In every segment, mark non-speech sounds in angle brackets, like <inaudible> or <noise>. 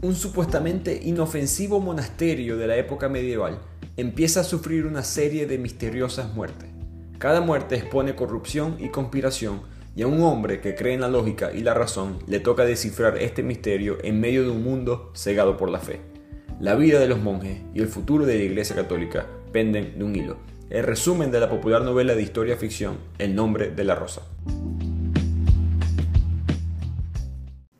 un supuestamente inofensivo monasterio de la época medieval empieza a sufrir una serie de misteriosas muertes. Cada muerte expone corrupción y conspiración y a un hombre que cree en la lógica y la razón le toca descifrar este misterio en medio de un mundo cegado por la fe. La vida de los monjes y el futuro de la Iglesia Católica penden de un hilo. El resumen de la popular novela de historia ficción El nombre de la rosa.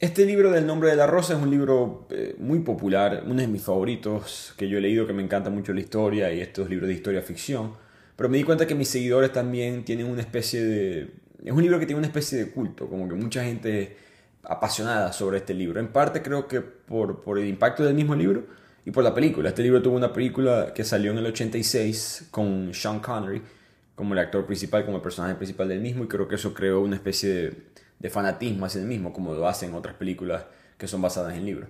Este libro del nombre de la rosa es un libro eh, muy popular, uno de mis favoritos que yo he leído, que me encanta mucho la historia y estos libros de historia ficción. Pero me di cuenta que mis seguidores también tienen una especie de... Es un libro que tiene una especie de culto, como que mucha gente apasionada sobre este libro. En parte creo que por, por el impacto del mismo libro y por la película. Este libro tuvo una película que salió en el 86 con Sean Connery como el actor principal, como el personaje principal del mismo y creo que eso creó una especie de de fanatismo hacia el mismo, como lo hacen otras películas que son basadas en libros.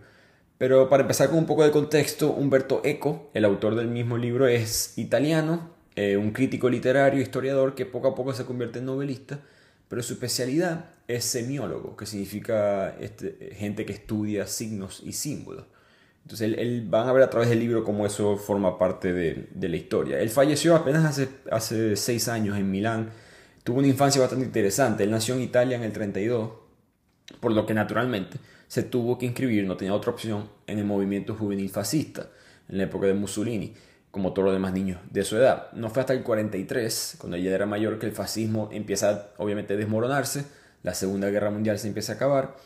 Pero para empezar con un poco de contexto, Umberto Eco, el autor del mismo libro, es italiano, eh, un crítico literario, historiador que poco a poco se convierte en novelista, pero su especialidad es semiólogo, que significa este, gente que estudia signos y símbolos. Entonces él, van a ver a través del libro cómo eso forma parte de, de la historia. Él falleció apenas hace, hace seis años en Milán tuvo una infancia bastante interesante. Él nació en Italia en el 32, por lo que naturalmente se tuvo que inscribir, no tenía otra opción, en el movimiento juvenil fascista, en la época de Mussolini, como todos los demás niños de su edad. No fue hasta el 43, cuando ella era mayor, que el fascismo empieza obviamente a desmoronarse, la Segunda Guerra Mundial se empieza a acabar,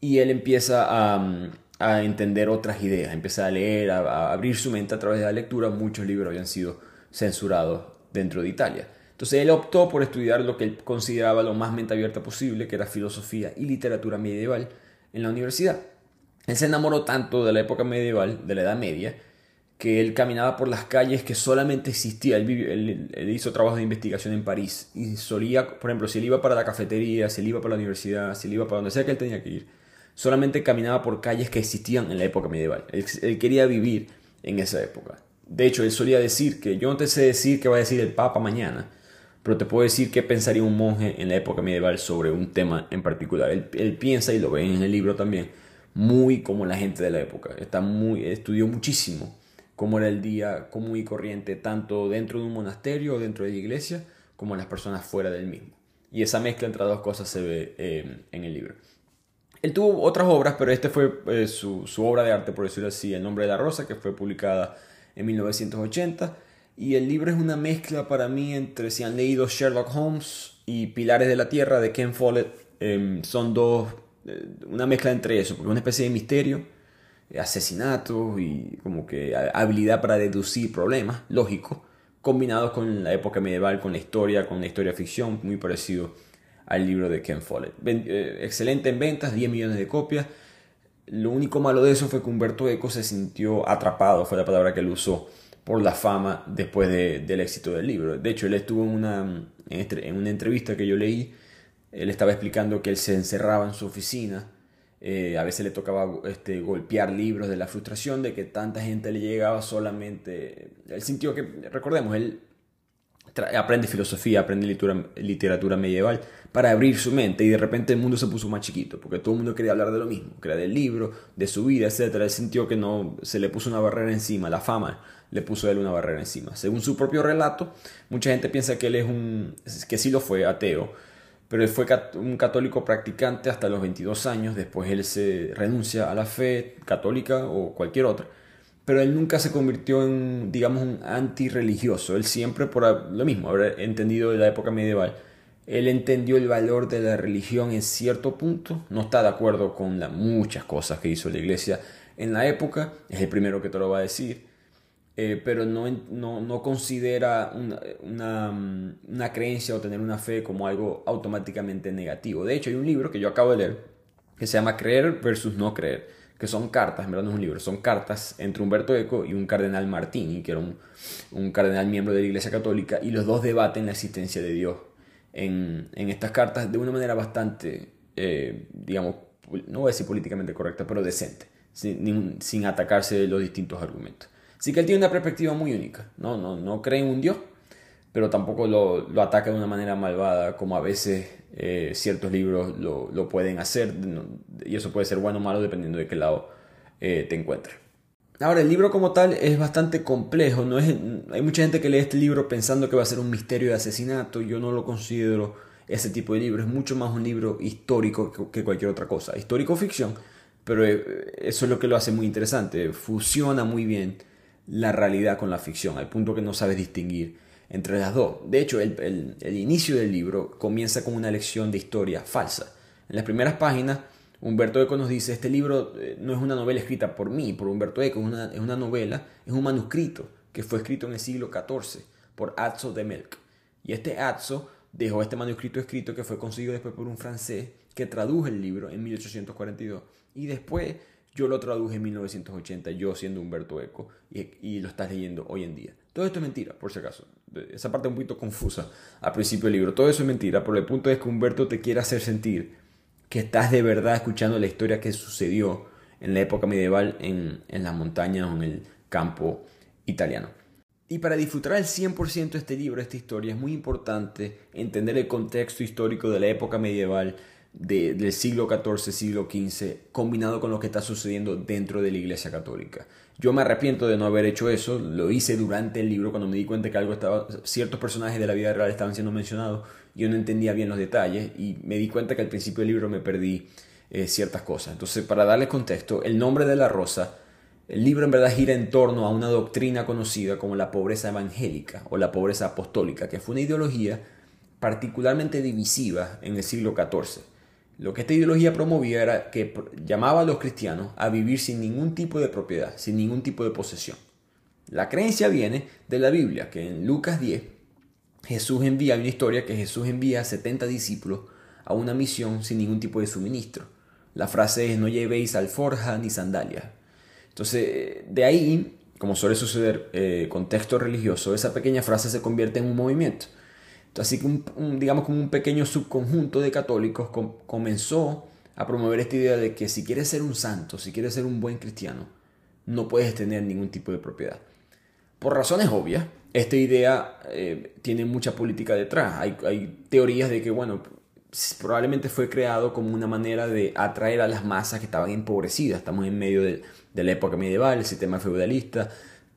y él empieza a, entender otras ideas, empieza a leer, a abrir su mente a través de la lectura. Muchos libros habían sido censurados dentro de Italia. Entonces él optó por estudiar lo que él consideraba lo más mente abierta posible, que era filosofía y literatura medieval en la universidad. Él se enamoró tanto de la época medieval, de la Edad Media, que él caminaba por las calles que solamente existía. Él, hizo trabajo de investigación en París y solía, por ejemplo, si él iba para la cafetería, si él iba para la universidad, si él iba para donde sea que él tenía que ir, solamente caminaba por calles que existían en la época medieval. Él, él quería vivir en esa época. De hecho, él solía decir que yo no te sé decir qué va a decir el Papa mañana, pero te puedo decir qué pensaría un monje en la época medieval sobre un tema en particular. Él, piensa, y lo ve en el libro también, muy como la gente de la época. Está muy, estudió muchísimo cómo era el día común y corriente, tanto dentro de un monasterio o dentro de la iglesia, como las personas fuera del mismo. Y esa mezcla entre dos cosas se ve eh, en el libro. Él tuvo otras obras, pero este fue eh, su, su obra de arte, por decirlo así, El nombre de la rosa, que fue publicada en 1980 y el libro es una mezcla para mí entre si han leído Sherlock Holmes y Pilares de la Tierra de Ken Follett. Em, son dos, eh, una mezcla entre eso, porque una especie de misterio, asesinatos y como que habilidad para deducir problemas, lógico, combinados con la época medieval, con la historia, con la historia ficción, muy parecido al libro de Ken Follett. Eh, excelente en ventas, 10 millones de copias. Lo único malo de eso fue que Humberto Eco se sintió atrapado, fue la palabra que él usó por la fama después del éxito del libro. De hecho, él estuvo en una, en una entrevista que yo leí, él estaba explicando que él se encerraba en su oficina, eh, a veces le tocaba este, golpear libros de la frustración de que tanta gente le llegaba solamente... Él sintió que, recordemos, él aprende filosofía, aprende literatura, literatura medieval para abrir su mente y de repente el mundo se puso más chiquito porque todo el mundo quería hablar de lo mismo, quería del libro, de su vida, etc. Él sintió que no se le puso una barrera encima, la fama le puso a él una barrera encima. Según su propio relato, mucha gente piensa que él es un, que sí lo fue, ateo, pero él fue un católico practicante hasta los 22 años, después él se renuncia a la fe católica o cualquier otra, pero él nunca se convirtió en, digamos, un antirreligioso, él siempre por lo mismo, haber entendido de la época medieval, él entendió el valor de la religión en cierto punto, no está de acuerdo con las muchas cosas que hizo la iglesia en la época, es el primero que te lo va a decir, eh, pero no, no, considera una, una, creencia o tener una fe como algo automáticamente negativo. De hecho, hay un libro que yo acabo de leer que se llama Creer versus no creer, que son cartas, en verdad no es un libro, son cartas entre Humberto Eco y un cardenal Martini, que era un, cardenal miembro de la Iglesia Católica, y los dos debaten la existencia de Dios en, estas cartas de una manera bastante, eh, digamos, no voy a decir políticamente correcta, pero decente, sin, sin atacarse los distintos argumentos. Así que él tiene una perspectiva muy única, no, no, no cree en un Dios, pero tampoco lo, lo, ataca de una manera malvada, como a veces eh, ciertos libros lo, lo, pueden hacer, y eso puede ser bueno o malo dependiendo de qué lado eh, te encuentres. Ahora, el libro como tal es bastante complejo, no es, hay mucha gente que lee este libro pensando que va a ser un misterio de asesinato, yo no lo considero ese tipo de libro, es mucho más un libro histórico que cualquier otra cosa, histórico ficción, pero eh, eso es lo que lo hace muy interesante, fusiona muy bien la realidad con la ficción, al punto que no sabes distinguir entre las dos. De hecho, el, inicio del libro comienza con una lección de historia falsa. En las primeras páginas, Humberto Eco nos dice, este libro eh, no es una novela escrita por mí, por Humberto Eco, es una, es una novela, es un manuscrito que fue escrito en el siglo XIV por Atzo de Melk. Y este Atzo dejó este manuscrito escrito que fue conseguido después por un francés que tradujo el libro en 1842. Y después yo lo traduje en 1980, yo siendo Humberto Eco, y, lo estás leyendo hoy en día. Todo esto es mentira, por si acaso. Esa parte es un poquito confusa al principio del libro. Todo eso es mentira, pero el punto es que Humberto te quiere hacer sentir que estás de verdad escuchando la historia que sucedió en la época medieval en, en las montañas o en el campo italiano. Y para disfrutar al 100% este libro, esta historia, es muy importante entender el contexto histórico de la época medieval del siglo XIV, siglo XV, combinado con lo que está sucediendo dentro de la Iglesia Católica. Yo me arrepiento de no haber hecho eso, lo hice durante el libro cuando me di cuenta que algo estaba, ciertos personajes de la vida real estaban siendo mencionados, yo no entendía bien los detalles y me di cuenta que al principio del libro me perdí eh, ciertas cosas. Entonces, para darle contexto, el nombre de la rosa, el libro en verdad gira en torno a una doctrina conocida como la pobreza evangélica o la pobreza apostólica, que fue una ideología particularmente divisiva en el siglo XIV lo que esta ideología promovía era que llamaba a los cristianos a vivir sin ningún tipo de propiedad, sin ningún tipo de posesión. La creencia viene de la Biblia, que en Lucas 10 Jesús envía, una historia que Jesús envía a 70 discípulos a una misión sin ningún tipo de suministro. La frase es no llevéis alforja ni sandalias. Entonces, de ahí, como suele suceder eh, con texto religioso, esa pequeña frase se convierte en un movimiento. Así que, digamos, como un pequeño subconjunto de católicos comenzó a promover esta idea de que si quieres ser un santo, si quieres ser un buen cristiano, no puedes tener ningún tipo de propiedad. Por razones obvias, esta idea eh, tiene mucha política detrás. Hay, teorías de que, bueno, probablemente fue creado como una manera de atraer a las masas que estaban empobrecidas. Estamos en medio de la época medieval, el sistema feudalista,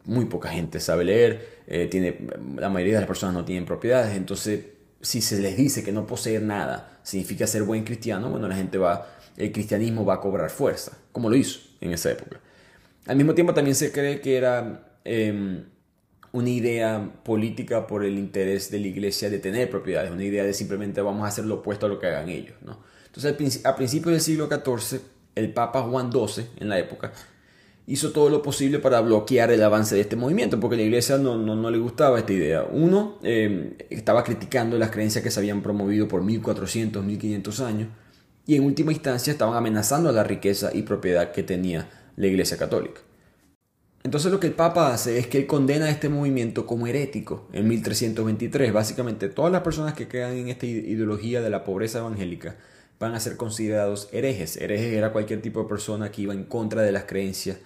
muy poca gente sabe leer, eh, tiene, la mayoría de las personas no tienen propiedades, entonces si se les dice que no poseer nada significa ser buen cristiano, bueno, la gente va, el cristianismo va a cobrar fuerza, como lo hizo en esa época. Al mismo tiempo también se cree que era em, una idea política por el interés de la iglesia de tener propiedades, una idea de simplemente vamos a hacer lo opuesto a lo que hagan ellos. ¿no? Entonces, a principios del siglo XIV, el Papa Juan XII, en la época, hizo todo lo posible para bloquear el avance de este movimiento, porque la iglesia no, no, le gustaba esta idea. Uno, eh, estaba criticando las creencias que se habían promovido por 1400, 1500 años, y en última instancia estaban amenazando a la riqueza y propiedad que tenía la iglesia católica. Entonces lo que el Papa hace es que él condena este movimiento como herético en 1323. Básicamente todas las personas que quedan en esta ideología de la pobreza evangélica van a ser considerados herejes. Herejes era cualquier tipo de persona que iba en contra de las creencias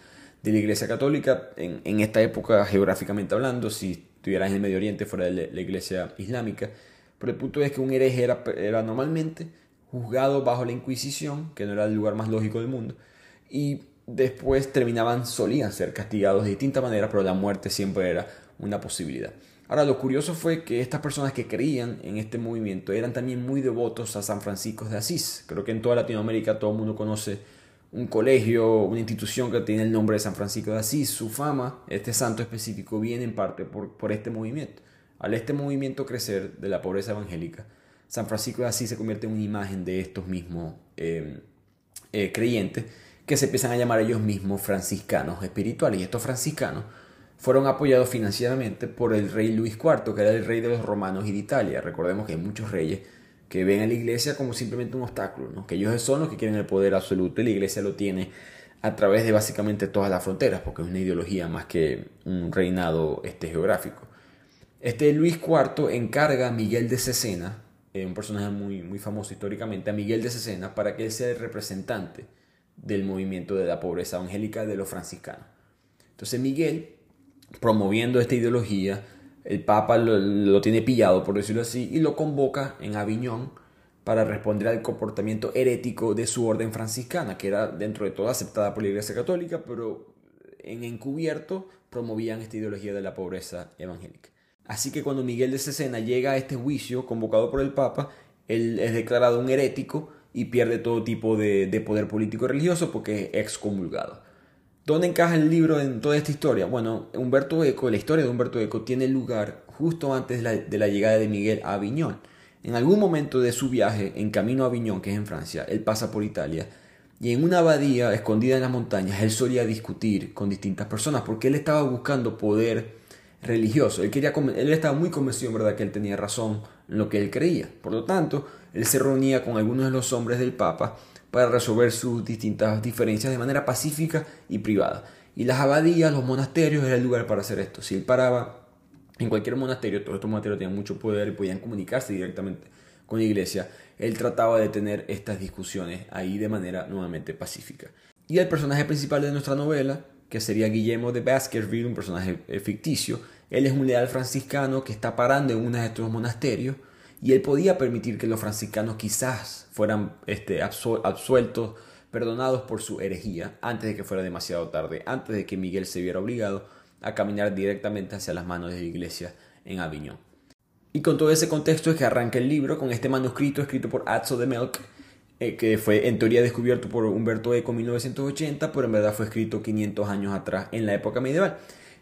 de la Iglesia Católica en, esta época geográficamente hablando, si estuvieras en el Medio Oriente fuera de la, Iglesia Islámica. Pero el punto es que un hereje era, era normalmente juzgado bajo la Inquisición, que no era el lugar más lógico del mundo, y después terminaban, solían ser castigados de distintas maneras, pero la muerte siempre era una posibilidad. Ahora, lo curioso fue que estas personas que creían en este movimiento eran también muy devotos a San Francisco de Asís. Creo que en toda Latinoamérica todo el mundo conoce un colegio, una institución que tiene el nombre de San Francisco de Asís. Su fama, este santo específico, viene en parte por, por este movimiento. Al este movimiento crecer de la pobreza evangélica, San Francisco de Asís se convierte en una imagen de estos mismos eh, eh, creyentes que se empiezan a llamar ellos mismos franciscanos espirituales. Y estos franciscanos fueron apoyados financieramente por el rey Luis IV, que era el rey de los romanos y de Italia. Recordemos que hay muchos reyes que ven a la iglesia como simplemente un obstáculo, ¿no? que ellos son los que quieren el poder absoluto y la iglesia lo tiene a través de básicamente todas las fronteras, porque es una ideología más que un reinado este, geográfico. Este Luis IV encarga a Miguel de Cesena, eh, un personaje muy, muy famoso históricamente, a Miguel de Cesena para que él sea el representante del movimiento de la pobreza evangélica de los franciscanos. Entonces Miguel, promoviendo esta ideología, el Papa lo, tiene pillado, por decirlo así, y lo convoca en Aviñón para responder al comportamiento herético de su orden franciscana, que era dentro de todo aceptada por la Iglesia Católica, pero en encubierto promovían esta ideología de la pobreza evangélica. Así que cuando Miguel de Cesena llega a este juicio convocado por el Papa, él es declarado un herético y pierde todo tipo de, poder político y religioso porque es excomulgado. ¿Dónde encaja el libro en toda esta historia? Bueno, Humberto Eco, la historia de Humberto Eco tiene lugar justo antes de la, llegada de Miguel a Aviñón. En algún momento de su viaje, en camino a Aviñón, que es en Francia, él pasa por Italia, y en una abadía escondida en las montañas, él solía discutir con distintas personas porque él estaba buscando poder religioso. Él, quería, él estaba muy convencido, ¿verdad?, que él tenía razón en lo que él creía. Por lo tanto, él se reunía con algunos de los hombres del Papa para resolver sus distintas diferencias de manera pacífica y privada. Y las abadías, los monasterios, era el lugar para hacer esto. Si él paraba en cualquier monasterio, todos estos monasterios tenían mucho poder y podían comunicarse directamente con la iglesia, él trataba de tener estas discusiones ahí de manera nuevamente pacífica. Y el personaje principal de nuestra novela, que sería Guillermo de Baskerville, un personaje eh, ficticio, él es un leal franciscano que está parando en uno de estos monasterios y él podía permitir que los franciscanos quizás fueran este, absueltos, perdonados por su herejía, antes de que fuera demasiado tarde, antes de que Miguel se viera obligado a caminar directamente hacia las manos de la iglesia en Aviñón. Y con todo ese contexto es que arranca el libro con este manuscrito escrito por Atzo de Melk, eh, que fue en teoría descubierto por Humberto Eco en 1980, pero en verdad fue escrito 500 años atrás en la época medieval.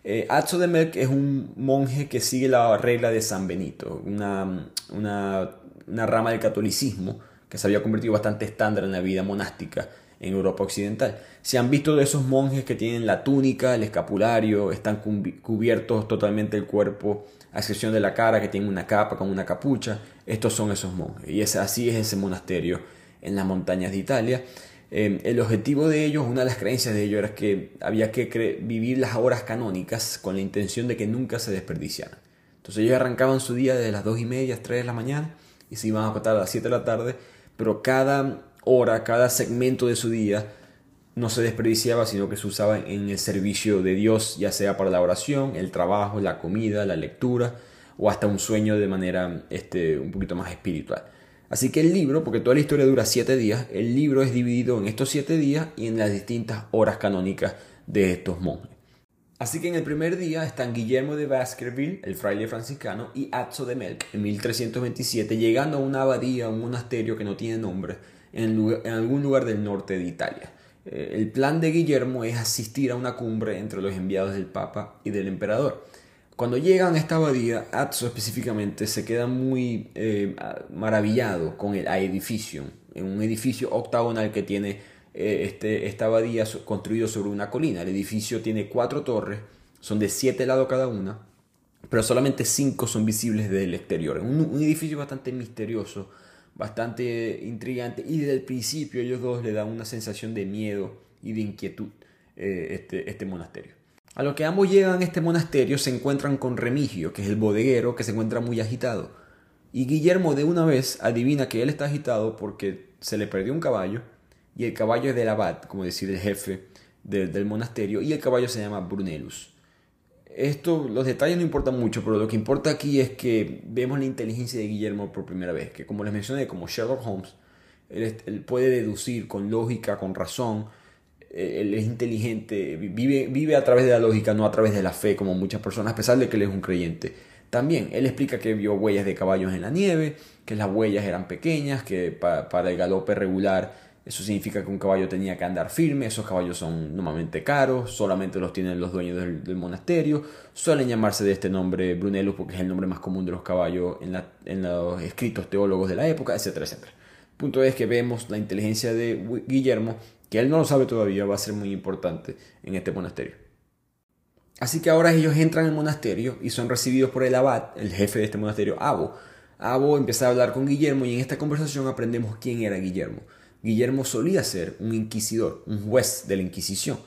Eh, de Melk es un monje que sigue la regla de San Benito, una, una, rama del catolicismo que se había convertido bastante estándar en la vida monástica en Europa Occidental. Se han visto de esos monjes que tienen la túnica, el escapulario, están cubiertos totalmente el cuerpo, a excepción de la cara, que tienen una capa con una capucha. Estos son esos monjes. Y así es ese monasterio en las montañas de Italia. Em, el objetivo de ellos, una de las creencias de ellos era que había que vivir las horas canónicas con la intención de que nunca se desperdiciaran. Entonces ellos arrancaban su día desde las 2 y media, 3 de la mañana y se iban a acostar a las 7 de la tarde, pero cada hora, cada segmento de su día no se desperdiciaba, sino que se usaba en el servicio de Dios, ya sea para la oración, el trabajo, la comida, la lectura o hasta un sueño de manera este, un poquito más espiritual. Así que el libro, porque toda la historia dura siete días, el libro es dividido en estos siete días y en las distintas horas canónicas de estos monjes. Así que en el primer día están Guillermo de Baskerville, el fraile franciscano, y Azzo de Melk, en 1327, llegando a una abadía, un monasterio que no tiene nombre, en, en algún lugar del norte de Italia. Eh, el plan de Guillermo es asistir a una cumbre entre los enviados del Papa y del Emperador. Cuando llegan a esta abadía, Atzo específicamente se queda muy eh, maravillado con el edificio, un edificio octagonal que tiene eh, este, esta abadía construido sobre una colina. El edificio tiene cuatro torres, son de siete lados cada una, pero solamente cinco son visibles desde el exterior. Un, un edificio bastante misterioso, bastante intrigante y desde el principio ellos dos le dan una sensación de miedo y de inquietud eh, este, este monasterio. A lo que ambos llegan a este monasterio se encuentran con Remigio, que es el bodeguero que se encuentra muy agitado. Y Guillermo de una vez adivina que él está agitado porque se le perdió un caballo y el caballo es del abad, como decir el jefe del monasterio, y el caballo se llama Brunellus. Esto, los detalles no importan mucho, pero lo que importa aquí es que vemos la inteligencia de Guillermo por primera vez, que como les mencioné, como Sherlock Holmes, él puede deducir con lógica, con razón, él es inteligente, vive, vive a través de la lógica, no a través de la fe, como muchas personas, a pesar de que él es un creyente. También, él explica que vio huellas de caballos en la nieve, que las huellas eran pequeñas, que para el galope regular eso significa que un caballo tenía que andar firme, esos caballos son normalmente caros, solamente los tienen los dueños del, monasterio, suelen llamarse de este nombre Brunellus porque es el nombre más común de los caballos en, en los escritos teólogos de la época, etcétera, etcétera. punto es que vemos la inteligencia de Guillermo que él no lo sabe todavía, va a ser muy importante en este monasterio. Así que ahora ellos entran al monasterio y son recibidos por el abad, el jefe de este monasterio, Abo. Abo empieza a hablar con Guillermo y en esta conversación aprendemos quién era Guillermo. Guillermo solía ser un inquisidor, un juez de la Inquisición.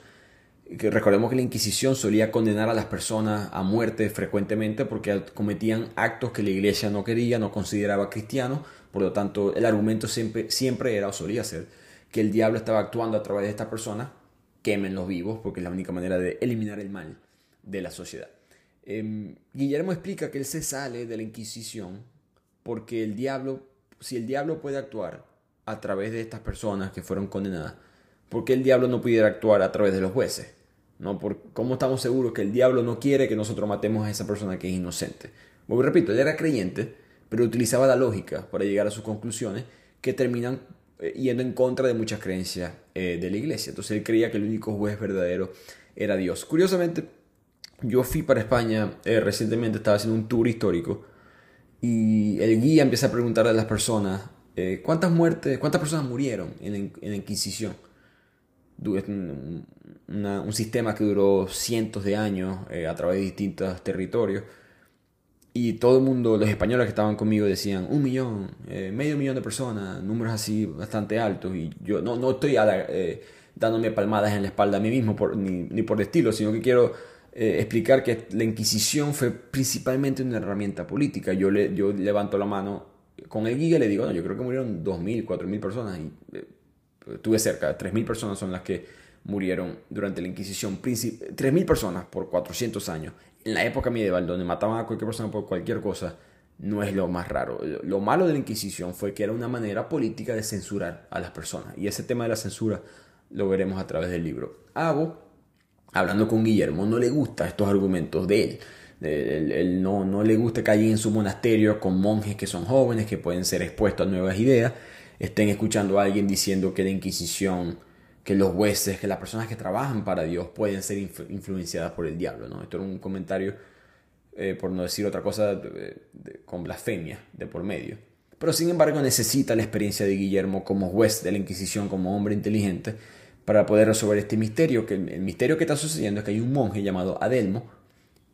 Recordemos que la Inquisición solía condenar a las personas a muerte frecuentemente porque cometían actos que la iglesia no quería, no consideraba cristianos. Por lo tanto, el argumento siempre, siempre era o solía ser que el diablo estaba actuando a través de estas personas. Quemen los vivos porque es la única manera de eliminar el mal de la sociedad. Em, Guillermo explica que él se sale de la Inquisición porque el diablo, si el diablo puede actuar a través de estas personas que fueron condenadas, ¿por qué el diablo no pudiera actuar a través de los jueces? ¿No? Por, ¿Cómo estamos seguros que el diablo no quiere que nosotros matemos a esa persona que es inocente? Bueno, repito, él era creyente, pero utilizaba la lógica para llegar a sus conclusiones que terminan eh, yendo en contra de muchas creencias eh, de la iglesia. Entonces él creía que el único juez verdadero era Dios. Curiosamente, yo fui para España eh, recientemente, estaba haciendo un tour histórico y el guía empieza a preguntarle a las personas eh, cuántas muertes, cuántas personas murieron en, la Inquisición. Un, sistema que duró cientos de años eh, a través de distintos territorios. Y todo el mundo, los españoles que estaban conmigo decían un millón, medio millón de personas, números así bastante altos. Y yo no, no estoy dándome palmadas en la espalda a mí mismo por, ni, por el estilo, sino que quiero eh, explicar que la Inquisición fue principalmente una herramienta política. Yo, yo levanto la mano con el guía y le digo, no, yo creo que murieron 2.000, 4.000 personas. Y eh, estuve cerca, 3.000 personas son las que murieron durante la Inquisición. 3.000 personas por 400 años. En la época medieval, donde mataban a cualquier persona por cualquier cosa, no es lo más raro. Lo malo de la Inquisición fue que era una manera política de censurar a las personas. Y ese tema de la censura lo veremos a través del libro. Abo hablando con Guillermo, no le gustan estos argumentos de él. Él, no, no, le gusta que allí en su monasterio con monjes que son jóvenes, que pueden ser expuestos a nuevas ideas, estén escuchando a alguien diciendo que la Inquisición, que los jueces, que las personas que trabajan para Dios pueden ser influenciadas por el diablo. ¿no? Esto era un comentario, eh, por no decir otra cosa, con blasfemia de por medio. Pero sin embargo necesita la experiencia de Guillermo como juez de la Inquisición, como hombre inteligente, para poder resolver este misterio, que el, misterio que está sucediendo es que hay un monje llamado Adelmo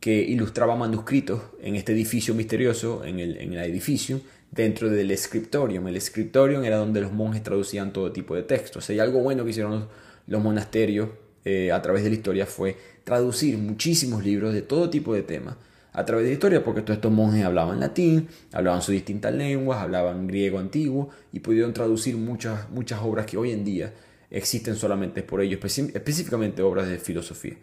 que ilustraba manuscritos en este edificio misterioso, en el, edificio, dentro del scriptorium. El scriptorium era donde los monjes traducían todo tipo de textos. Y algo bueno que hicieron los, monasterios eh, a través de la historia fue traducir muchísimos libros de todo tipo de temas a través de la historia, porque todos estos monjes hablaban latín, hablaban sus distintas lenguas, hablaban griego antiguo y pudieron traducir muchas, muchas obras que hoy en día existen solamente por ello, específicamente obras de filosofía.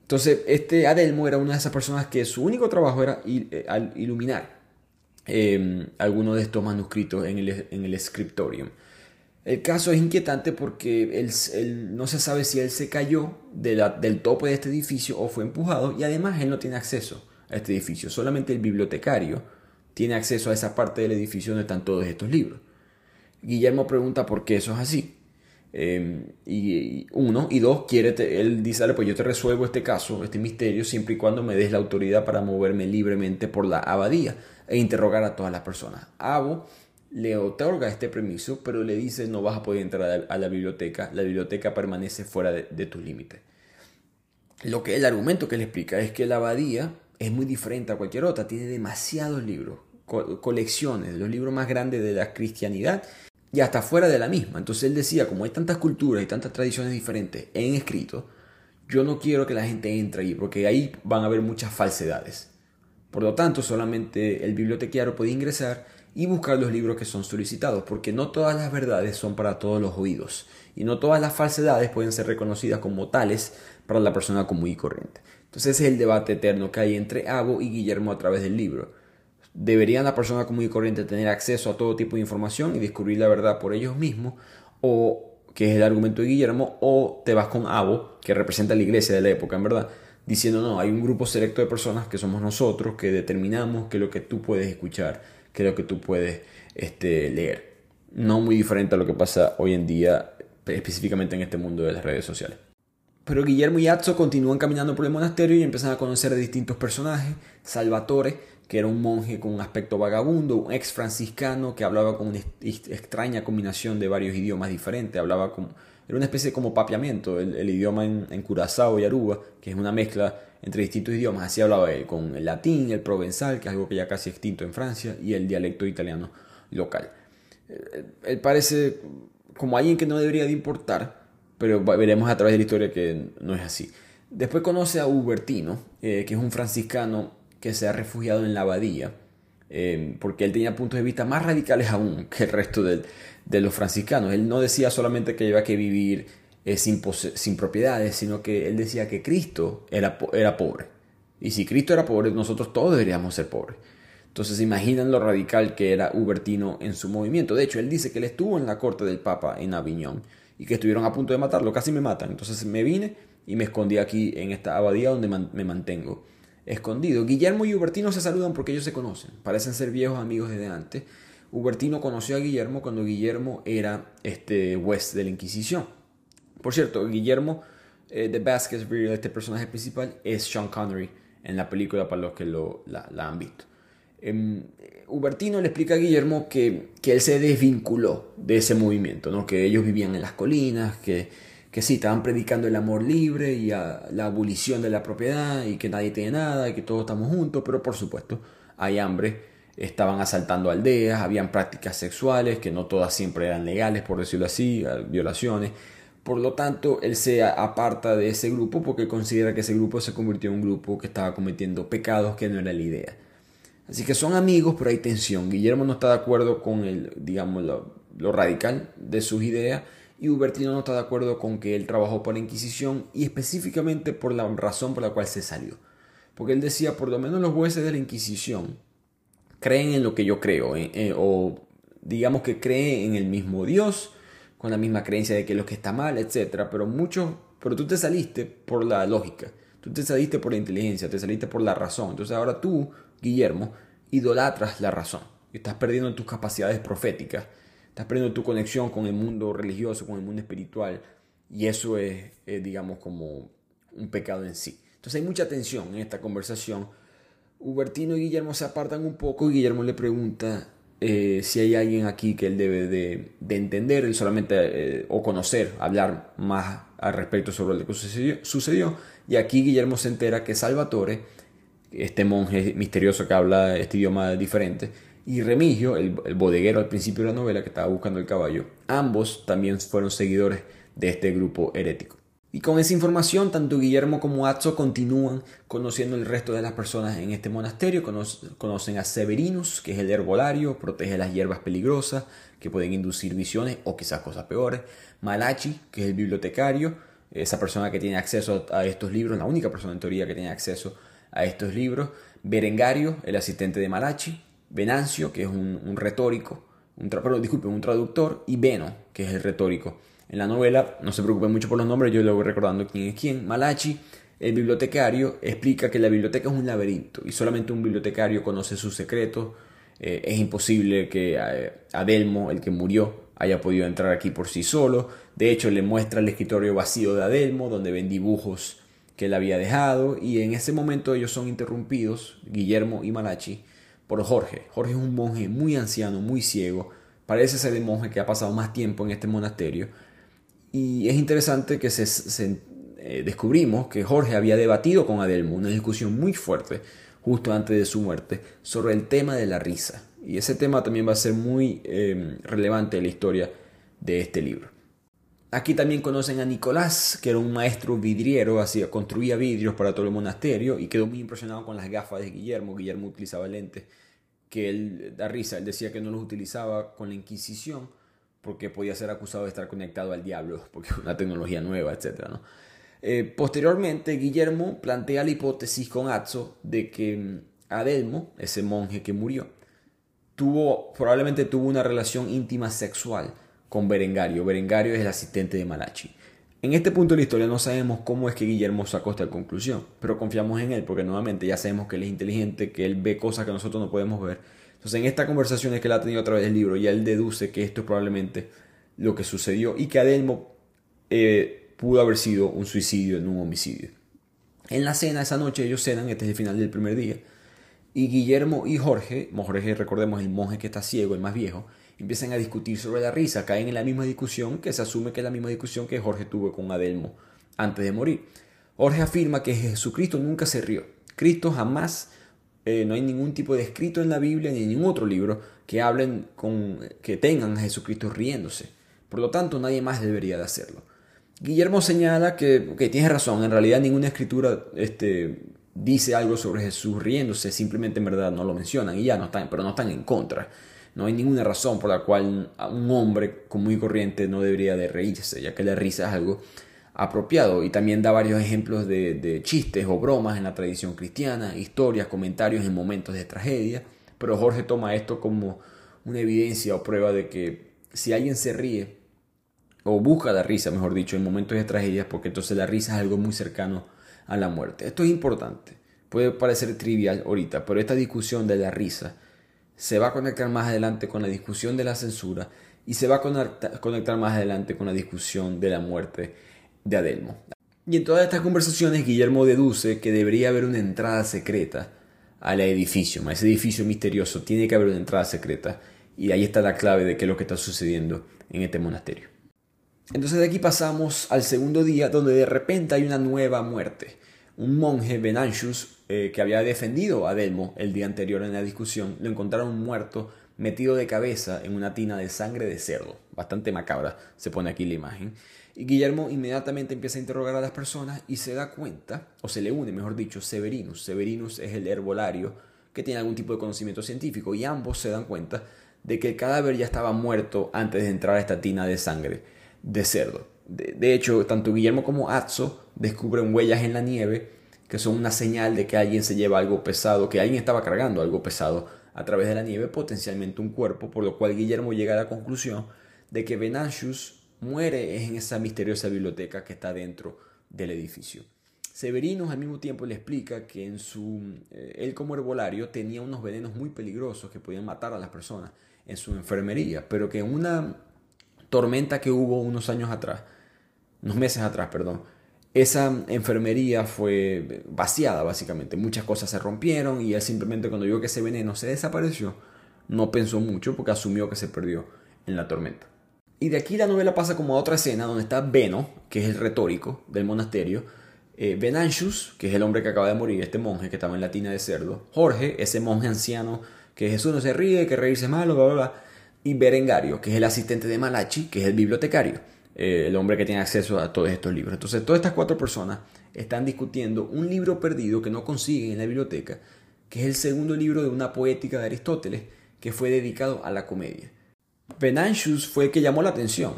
Entonces, este Adelmo era una de esas personas que su único trabajo era eh, iluminar eh, algunos de estos manuscritos en el, en el scriptorium. El caso es inquietante porque él, no se sabe si él se cayó de del tope de este edificio o fue empujado y además él no tiene acceso a este edificio. Solamente el bibliotecario tiene acceso a esa parte del edificio donde están todos estos libros. Guillermo pregunta por qué eso es así. Em, y, uno, y dos, quiere él dice, pues yo te resuelvo este caso, este misterio, siempre y cuando me des la autoridad para moverme libremente por la abadía e interrogar a todas las personas. Abo le otorga este permiso, pero le dice no vas a poder entrar a la biblioteca, la biblioteca permanece fuera de, tus límites. Lo que el argumento que le explica es que la abadía es muy diferente a cualquier otra, tiene demasiados libros, colecciones, los libros más grandes de la cristianidad y hasta fuera de la misma. Entonces él decía, como hay tantas culturas y tantas tradiciones diferentes en escrito, yo no quiero que la gente entre ahí, porque ahí van a haber muchas falsedades. Por lo tanto, solamente el bibliotecario puede ingresar y buscar los libros que son solicitados, porque no todas las verdades son para todos los oídos, y no todas las falsedades pueden ser reconocidas como tales para la persona común y corriente. Entonces ese es el debate eterno que hay entre Abo y Guillermo a través del libro. ¿Deberían la persona común y corriente tener acceso a todo tipo de información y descubrir la verdad por ellos mismos? ¿O, que es el argumento de Guillermo, o te vas con Abo, que representa la iglesia de la época, en verdad, diciendo, no, hay un grupo selecto de personas que somos nosotros, que determinamos qué es lo que tú puedes escuchar, qué es lo que tú puedes este, leer. No muy diferente a lo que pasa hoy en día, específicamente en este mundo de las redes sociales. Pero Guillermo y Atzo continúan caminando por el monasterio y empiezan a conocer a distintos personajes. Salvatore, que era un monje con un aspecto vagabundo, un ex franciscano que hablaba con una extraña combinación de varios idiomas diferentes, hablaba con, era una especie de como papiamiento, el, idioma en, Curazao y Aruba, que es una mezcla entre distintos idiomas, así hablaba él, con el latín, el provenzal, que es algo que ya casi extinto en Francia, y el dialecto italiano local. Eh, él parece como alguien que no debería de importar, pero veremos a través de la historia que no es así. Después conoce a Hubertino, eh, que es un franciscano que se ha refugiado en la abadía, eh, porque él tenía puntos de vista más radicales aún <laughs> que el resto de, los franciscanos. Él no decía solamente que iba que vivir eh, sin, sin, propiedades, sino que él decía que Cristo era, era pobre. Y si Cristo era pobre, nosotros todos deberíamos ser pobres. Entonces imaginan lo radical que era Hubertino en su movimiento. De hecho, él dice que él estuvo en la corte del Papa en Aviñón y que estuvieron a punto de matarlo, casi me matan. Entonces me vine y me escondí aquí en esta abadía donde me mantengo escondido. Guillermo y Hubertino se saludan porque ellos se conocen, parecen ser viejos amigos desde antes. Hubertino conoció a Guillermo cuando Guillermo era este juez de la Inquisición. Por cierto, Guillermo eh, de Baskerville, este personaje principal, es Sean Connery en la película para los que lo, la, han visto. Hubertino le explica a Guillermo que, que, él se desvinculó de ese movimiento, ¿no? que ellos vivían en las colinas, que que sí, estaban predicando el amor libre y la abolición de la propiedad y que nadie tiene nada y que todos estamos juntos, pero por supuesto hay hambre, estaban asaltando aldeas, habían prácticas sexuales que no todas siempre eran legales, por decirlo así, violaciones. Por lo tanto, él se aparta de ese grupo porque considera que ese grupo se convirtió en un grupo que estaba cometiendo pecados que no era la idea. Así que son amigos, pero hay tensión. Guillermo no está de acuerdo con el, digamos, lo radical de sus ideas y Hubertino no está de acuerdo con que él trabajó por la Inquisición y específicamente por la razón por la cual se salió. Porque él decía, por lo menos los jueces de la Inquisición creen en lo que yo creo, eh, eh, o digamos que creen en el mismo Dios, con la misma creencia de que lo que está mal, etc. Pero muchos, pero tú te saliste por la lógica, tú te saliste por la inteligencia, te saliste por la razón. Entonces ahora tú, Guillermo, idolatras la razón estás perdiendo tus capacidades proféticas estás perdiendo tu conexión con el mundo religioso, con el mundo espiritual, y eso es, digamos, como un pecado en sí. Entonces hay mucha tensión en esta conversación. Hubertino y Guillermo se apartan un poco y Guillermo le pregunta eh, si hay alguien aquí que él debe de, entender, él solamente eh, o conocer, hablar más al respecto sobre lo que sucedió, sucedió. Y aquí Guillermo se entera que Salvatore, este monje misterioso que habla este idioma diferente, y Remigio, el, bodeguero al principio de la novela que estaba buscando el caballo, ambos también fueron seguidores de este grupo herético. Y con esa información, tanto Guillermo como Atzo continúan conociendo el resto de las personas en este monasterio. conocen a Severinus, que es el herbolario, protege las hierbas peligrosas que pueden inducir visiones o quizás cosas peores. Malachi, que es el bibliotecario, esa persona que tiene acceso a estos libros, la única persona en teoría que tiene acceso a estos libros. Berengario, el asistente de Malachi. Venancio, que es un, retórico, un disculpen, un traductor, y Beno, que es el retórico. En la novela, no se preocupen mucho por los nombres, yo le voy recordando quién es quién. Malachi, el bibliotecario, explica que la biblioteca es un laberinto y solamente un bibliotecario conoce sus secretos. Eh, es imposible que eh, Adelmo, el que murió, haya podido entrar aquí por sí solo. De hecho, le muestra el escritorio vacío de Adelmo, donde ven dibujos que él había dejado, y en ese momento ellos son interrumpidos, Guillermo y Malachi, por Jorge. Jorge es un monje muy anciano, muy ciego. Parece ser el monje que ha pasado más tiempo en este monasterio. Y es interesante que se, eh, descubrimos que Jorge había debatido con Adelmo una discusión muy fuerte justo antes de su muerte sobre el tema de la risa. Y ese tema también va a ser muy em, relevante en la historia de este libro. Aquí también conocen a Nicolás, que era un maestro vidriero, hacía, construía vidrios para todo el monasterio y quedó muy impresionado con las gafas de Guillermo. Guillermo utilizaba lentes que él da risa, él decía que no los utilizaba con la Inquisición porque podía ser acusado de estar conectado al diablo, porque es una tecnología nueva, etc. Eh, posteriormente, Guillermo plantea la hipótesis con Azzo de que mm, Adelmo, ese monje que murió, tuvo, probablemente tuvo una relación íntima sexual con Berengario. Berengario es el asistente de Malachi. En este punto de la historia no sabemos cómo es que Guillermo sacó esta conclusión, pero confiamos en él porque nuevamente ya sabemos que él es inteligente, que él ve cosas que nosotros no podemos ver. Entonces en esta conversación es que él ha tenido a través del libro, ya él deduce que esto es probablemente lo que sucedió y que Adelmo eh, pudo haber sido un suicidio en un homicidio. En la cena esa noche ellos cenan, este es el final del primer día, y Guillermo y Jorge, Jorge recordemos el monje que está ciego, el más viejo, empiezan a discutir sobre la risa, caen en la misma discusión que se asume que es la misma discusión que Jorge tuvo con Adelmo antes de morir. Jorge afirma que Jesucristo nunca se rió. Cristo jamás, eh, no hay ningún tipo de escrito en la Biblia ni en ningún otro libro que hablen con, que tengan a Jesucristo riéndose. Por lo tanto, nadie más debería de hacerlo. Guillermo señala que, que tienes razón, en realidad ninguna escritura este, dice algo sobre Jesús riéndose, simplemente en verdad no lo mencionan y ya no están, pero no están en contra. No hay ninguna razón por la cual un hombre común y corriente no debería de reírse, ya que la risa es algo apropiado. Y también da varios ejemplos de, chistes o bromas en la tradición cristiana, historias, comentarios en momentos de tragedia. Pero Jorge toma esto como una evidencia o prueba de que si alguien se ríe, o busca la risa, mejor dicho, en momentos de tragedia, porque entonces la risa es algo muy cercano a la muerte. Esto es importante. Puede parecer trivial ahorita, pero esta discusión de la risa se va a conectar más adelante con la discusión de la censura y se va a conectar más adelante con la discusión de la muerte de Adelmo. Y en todas estas conversaciones Guillermo deduce que debería haber una entrada secreta al edificio, a ese edificio misterioso tiene que haber una entrada secreta y ahí está la clave de qué es lo que está sucediendo en este monasterio. Entonces de aquí pasamos al segundo día donde de repente hay una nueva muerte. Un monje, Benanchus, eh, que había defendido a Delmo el día anterior en la discusión, lo encontraron muerto, metido de cabeza en una tina de sangre de cerdo. Bastante macabra se pone aquí la imagen. Y Guillermo inmediatamente empieza a interrogar a las personas y se da cuenta, o se le une, mejor dicho, Severinus. Severinus es el herbolario que tiene algún tipo de conocimiento científico y ambos se dan cuenta de que el cadáver ya estaba muerto antes de entrar a esta tina de sangre de cerdo. De, de hecho, tanto Guillermo como Atzo descubren huellas en la nieve que son una señal de que alguien se lleva algo pesado, que alguien estaba cargando algo pesado a través de la nieve, potencialmente un cuerpo, por lo cual Guillermo llega a la conclusión de que Venantius muere en esa misteriosa biblioteca que está dentro del edificio. Severinos al mismo tiempo le explica que en su, eh, él como herbolario tenía unos venenos muy peligrosos que podían matar a las personas en su enfermería, pero que en una tormenta que hubo unos años atrás, unos meses atrás, perdón, esa enfermería fue vaciada básicamente. Muchas cosas se rompieron y él simplemente cuando vio que ese veneno se desapareció, no pensó mucho porque asumió que se perdió en la tormenta. Y de aquí la novela pasa como a otra escena donde está Beno, que es el retórico del monasterio, eh, que es el hombre que acaba de morir, este monje que estaba en la tina de cerdo, Jorge, ese monje anciano que Jesús no se ríe, que reírse malo, bla, bla, bla, y Berengario, que es el asistente de Malachi, que es el bibliotecario. Eh, el hombre que tiene acceso a todos estos libros. Entonces, todas estas cuatro personas están discutiendo un libro perdido que no consiguen en la biblioteca, que es el segundo libro de una poética de Aristóteles que fue dedicado a la comedia. Venantius fue el que llamó la atención,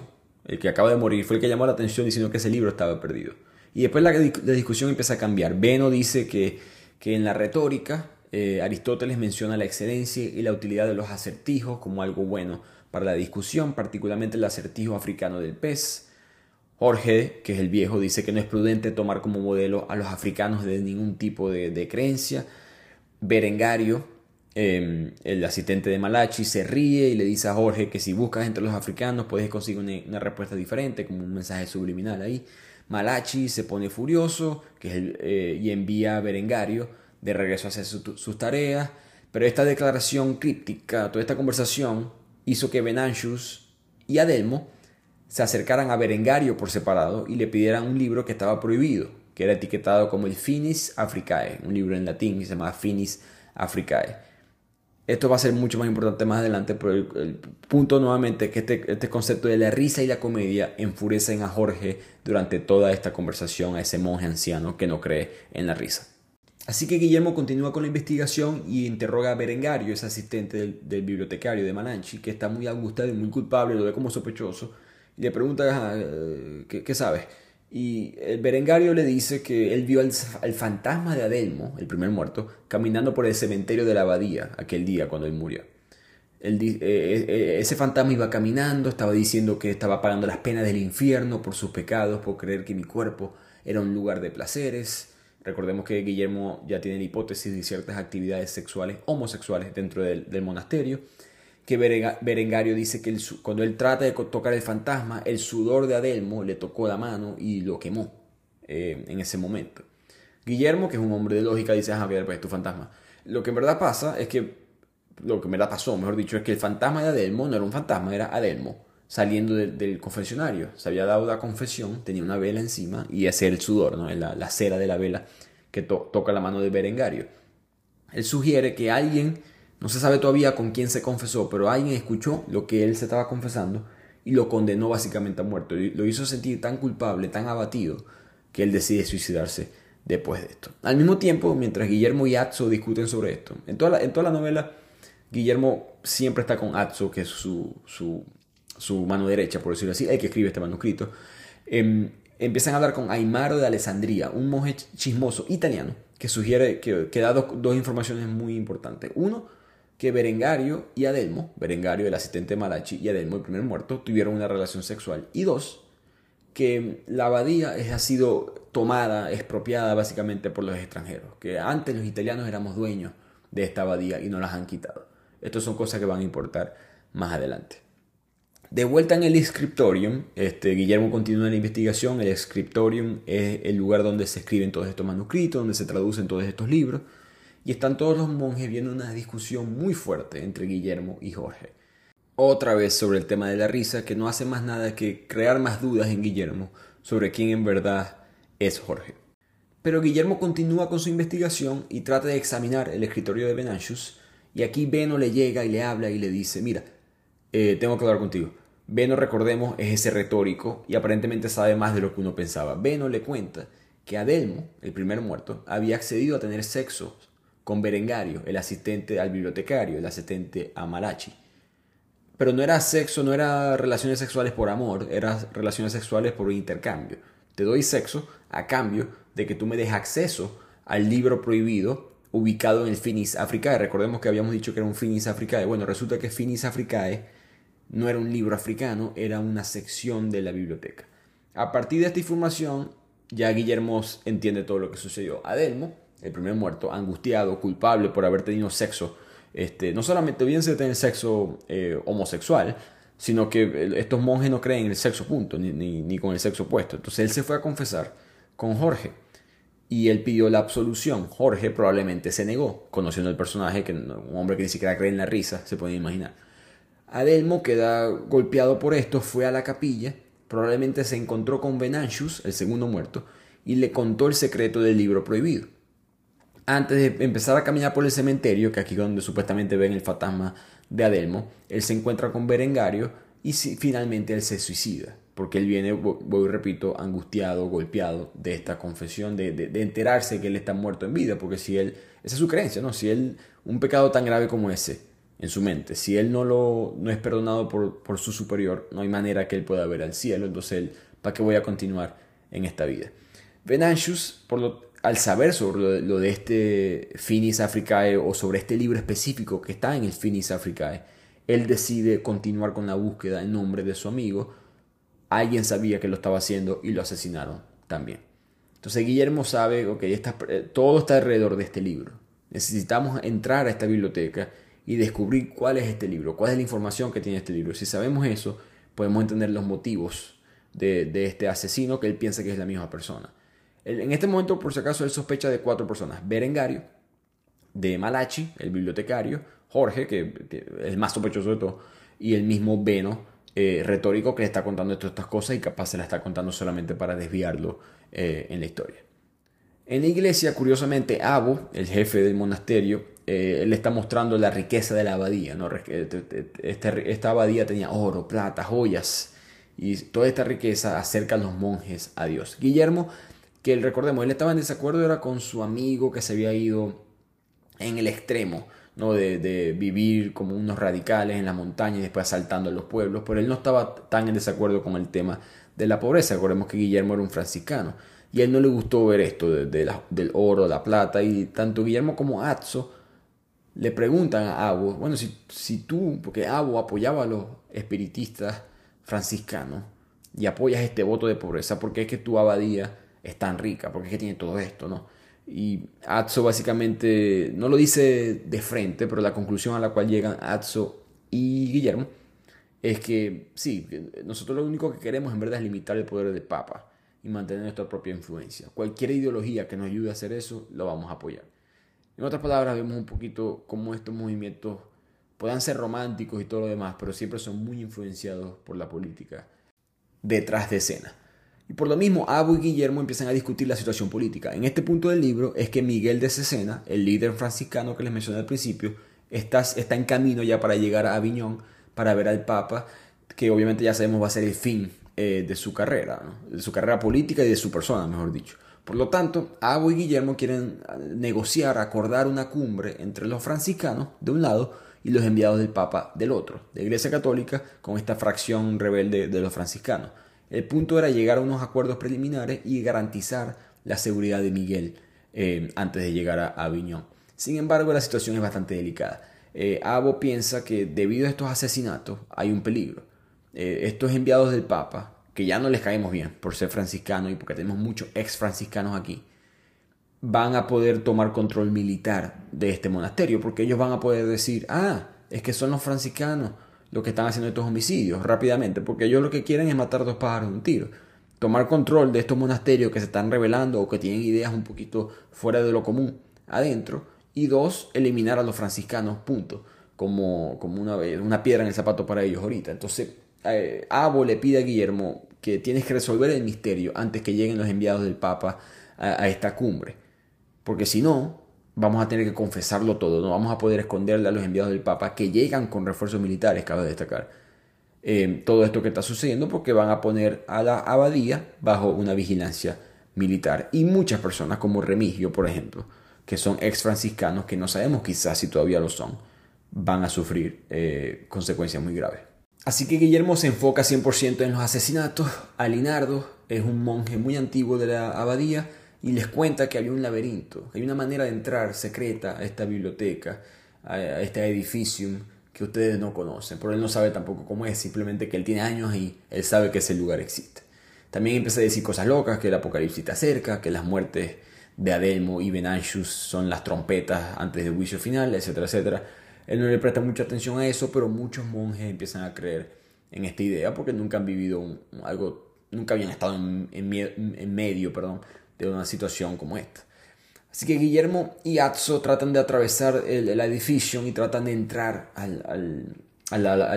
el que acaba de morir, fue el que llamó la atención diciendo que ese libro estaba perdido. Y después la, discusión empieza a cambiar. Beno dice que, en la retórica eh, Aristóteles menciona la excelencia y la utilidad de los acertijos como algo bueno para la discusión, particularmente el acertijo africano del pez. Jorge, que es el viejo, dice que no es prudente tomar como modelo a los africanos de ningún tipo de, creencia. Berengario, em, el asistente de Malachi, se ríe y le dice a Jorge que si buscas entre los africanos puedes conseguir una, respuesta diferente, como un mensaje subliminal ahí. Malachi se pone furioso que es eh, y envía a Berengario de regreso a hacer sus tareas. Pero esta declaración críptica, toda esta conversación, hizo que Venantius y Adelmo se acercaran a Berengario por separado y le pidieran un libro que estaba prohibido, que era etiquetado como el Finis Africae, un libro en latín que se llama Finis Africae. Esto va a ser mucho más importante más adelante, pero el, punto nuevamente es que este, este, concepto de la risa y la comedia enfurecen a Jorge durante toda esta conversación, a ese monje anciano que no cree en la risa. Así que Guillermo continúa con la investigación y interroga a Berengario, ese asistente del, bibliotecario de Malanchi, que está muy angustiado y muy culpable, lo ve como sospechoso, y le pregunta, ah, ¿qué, sabes? Y el Berengario le dice que él vio al, fantasma de Adelmo, el primer muerto, caminando por el cementerio de la abadía aquel día cuando él murió. Eh, eh, ese fantasma iba caminando, estaba diciendo que estaba pagando las penas del infierno por sus pecados, por creer que mi cuerpo era un lugar de placeres. Recordemos que Guillermo ya tiene la hipótesis de ciertas actividades sexuales homosexuales dentro del, monasterio. Que Berengario dice que cuando él trata de tocar el fantasma, el sudor de Adelmo le tocó la mano y lo quemó eh, en ese momento. Guillermo, que es un hombre de lógica, dice, ah, ver, pues es tu fantasma. Lo que en verdad pasa es que, lo que en verdad pasó, mejor dicho, es que el fantasma de Adelmo no era un fantasma, era Adelmo saliendo del confesionario. Se había dado la confesión, tenía una vela encima y ese era el sudor, ¿no? la, la cera de la vela que toca la mano de Berengario. Él sugiere que alguien, no se sabe todavía con quién se confesó, pero alguien escuchó lo que él se estaba confesando y lo condenó básicamente a muerto. Lo hizo sentir tan culpable, tan abatido, que él decide suicidarse después de esto. Al mismo tiempo, mientras Guillermo y Atzo discuten sobre esto, en toda la, en toda la novela, Guillermo siempre está con Atzo, que es su, su, su mano derecha, por decirlo así, el que escribe este manuscrito. Em, empiezan a hablar con Aymaro de Alessandría, un monje chismoso italiano, que sugiere que, que da dos, informaciones muy importantes. Uno, que Berengario y Adelmo, Berengario el asistente de Malachi y Adelmo el primer muerto, tuvieron una relación sexual. Y dos, que la abadía ha sido tomada, expropiada básicamente por los extranjeros, que antes los italianos éramos dueños de esta abadía y no las han quitado. Estas son cosas que van a importar más adelante. De vuelta en el scriptorium, este, Guillermo continúa la investigación. El scriptorium es el lugar donde se escriben todos estos manuscritos, donde se traducen todos estos libros. Y están todos los monjes viendo una discusión muy fuerte entre Guillermo y Jorge. Otra vez sobre el tema de la risa, que no hace más nada que crear más dudas en Guillermo sobre quién en verdad es Jorge. Pero Guillermo continúa con su investigación y trata de examinar el escritorio de Venantius. Y aquí Beno le llega y le habla y le dice: Mira, eh, tengo que hablar contigo. Beno, recordemos, es ese retórico y aparentemente sabe más de lo que uno pensaba. Beno le cuenta que Adelmo, el primer muerto, había accedido a tener sexo con Berengario, el asistente al bibliotecario, el asistente a Malachi. Pero no era sexo, no era relaciones sexuales por amor, eran relaciones sexuales por intercambio. Te doy sexo a cambio de que tú me des acceso al libro prohibido ubicado en el Finis Africae. Recordemos que habíamos dicho que era un Finis Africae. Bueno, resulta que Finis Africae no era un libro africano, era una sección de la biblioteca. A partir de esta información, ya Guillermo entiende todo lo que sucedió. Adelmo, el primer muerto, angustiado, culpable por haber tenido sexo, este, no solamente bien se tener sexo eh, homosexual, sino que estos monjes no creen en el sexo punto, ni, ni con el sexo opuesto. Entonces él se fue a confesar con Jorge y él pidió la absolución. Jorge probablemente se negó, conociendo el personaje, que un hombre que ni siquiera cree en la risa, se puede imaginar. Adelmo queda golpeado por esto, fue a la capilla, probablemente se encontró con Venantius, el segundo muerto, y le contó el secreto del libro prohibido. Antes de empezar a caminar por el cementerio, que aquí es donde supuestamente ven el fantasma de Adelmo, él se encuentra con Berengario y finalmente él se suicida, porque él viene, voy repito, angustiado, golpeado de esta confesión, de, de, enterarse que él está muerto en vida, porque si él, esa es su creencia, ¿no? Si él, un pecado tan grave como ese, en su mente. Si él no, lo, no es perdonado por, por, su superior, no hay manera que él pueda ver al cielo. Entonces, él, ¿para qué voy a continuar en esta vida? Venantius, por al saber sobre lo, de este Finis Africae o sobre este libro específico que está en el Finis Africae, él decide continuar con la búsqueda en nombre de su amigo. Alguien sabía que lo estaba haciendo y lo asesinaron también. Entonces Guillermo sabe, está, eh, todo está alrededor de este libro. Necesitamos entrar a esta biblioteca y descubrir cuál es este libro, cuál es la información que tiene este libro. Si sabemos eso, podemos entender los motivos de, este asesino que él piensa que es la misma persona. En este momento, por si acaso, él sospecha de cuatro personas. Berengario, de Malachi, el bibliotecario, Jorge, que, es el más sospechoso de todo, y el mismo Beno, eh, retórico, que le está contando todas estas cosas y capaz se la está contando solamente para desviarlo eh, en la historia. En la iglesia, curiosamente, Abo, el jefe del monasterio, eh, él está mostrando la riqueza de la abadía. ¿no? Esta, esta, abadía tenía oro, plata, joyas y toda esta riqueza acerca a los monjes a Dios. Guillermo, que recordemos, él estaba en desacuerdo era con su amigo que se había ido en el extremo. ¿no? De, vivir como unos radicales en la montaña y después asaltando a los pueblos, pero él no estaba tan en desacuerdo con el tema de la pobreza. Recordemos que Guillermo era un franciscano y a él no le gustó ver esto de, del oro, la plata, y tanto Guillermo como Atzo le preguntan a Abo, bueno, si, si tú, porque Abo apoyaba a los espiritistas franciscanos y apoyas este voto de pobreza, porque es que tu abadía es tan rica, porque es que tiene todo esto, ¿no? Y Atzo básicamente no lo dice de frente, pero la conclusión a la cual llegan Atzo y Guillermo es que sí, nosotros lo único que queremos en verdad es limitar el poder del Papa y mantener nuestra propia influencia. Cualquier ideología que nos ayude a hacer eso, lo vamos a apoyar. En otras palabras, vemos un poquito cómo estos movimientos puedan ser románticos y todo lo demás, pero siempre son muy influenciados por la política detrás de escena. Y por lo mismo, Abu y Guillermo empiezan a discutir la situación política. En este punto del libro es que Miguel de Cesena, el líder franciscano que les mencioné al principio, está, en camino ya para llegar a Aviñón para ver al Papa que obviamente ya sabemos va a ser el fin eh, de su carrera, de su carrera política y de su persona, mejor dicho. Por lo tanto, Abo y Guillermo quieren ah, negociar, acordar una cumbre entre los franciscanos de un lado y los enviados del Papa del otro, de Iglesia Católica con esta fracción rebelde de los franciscanos. El punto era llegar a unos acuerdos preliminares y garantizar la seguridad de Miguel eh, antes de llegar a Aviñón. Sin embargo, la situación es bastante delicada. Eh, Abo piensa que debido a estos asesinatos hay un peligro. Eh, estos enviados del Papa, que ya no les caemos bien por ser franciscanos y porque tenemos muchos ex franciscanos aquí, van a poder tomar control militar de este monasterio, porque ellos van a poder decir, ah, es que son los franciscanos los que están haciendo estos homicidios rápidamente, porque ellos lo que quieren es matar dos pájaros de un tiro. Tomar control de estos monasterios que se están revelando o que tienen ideas un poquito fuera de lo común adentro. Y dos, eliminar a los franciscanos, punto. Como, como una, una piedra en el zapato para ellos ahorita. Entonces, eh, Abo le pide a Guillermo que tienes que resolver el misterio antes que lleguen los enviados del Papa a esta cumbre. Porque si no, vamos a tener que confesarlo todo, no vamos a poder esconderle a los enviados del Papa que llegan con refuerzos militares, cabe destacar. Eh, todo esto que está sucediendo porque van a poner a la abadía bajo una vigilancia militar. Y muchas personas, como Remigio, por ejemplo, que son ex franciscanos, que no sabemos quizás si todavía lo son, van a sufrir eh, consecuencias muy graves. Así que Guillermo se enfoca 100% en los asesinatos. Alinardo es un monje muy antiguo de la abadía y les cuenta que había un laberinto, hay una manera de entrar secreta a esta biblioteca, a este edificio que ustedes no conocen, pero él no sabe tampoco cómo es, simplemente que él tiene años y él sabe que ese lugar existe. También empieza a decir cosas locas, que el apocalipsis está cerca, que las muertes de Adelmo y Benanchus son las trompetas antes del juicio final, etcétera, etcétera. Él no le presta mucha atención a eso, pero muchos monjes empiezan a creer en esta idea porque nunca han vivido algo, nunca habían estado en, medio, perdón, de una situación como esta. Así que Guillermo y Atzo tratan de atravesar el, edificio y tratan de entrar al,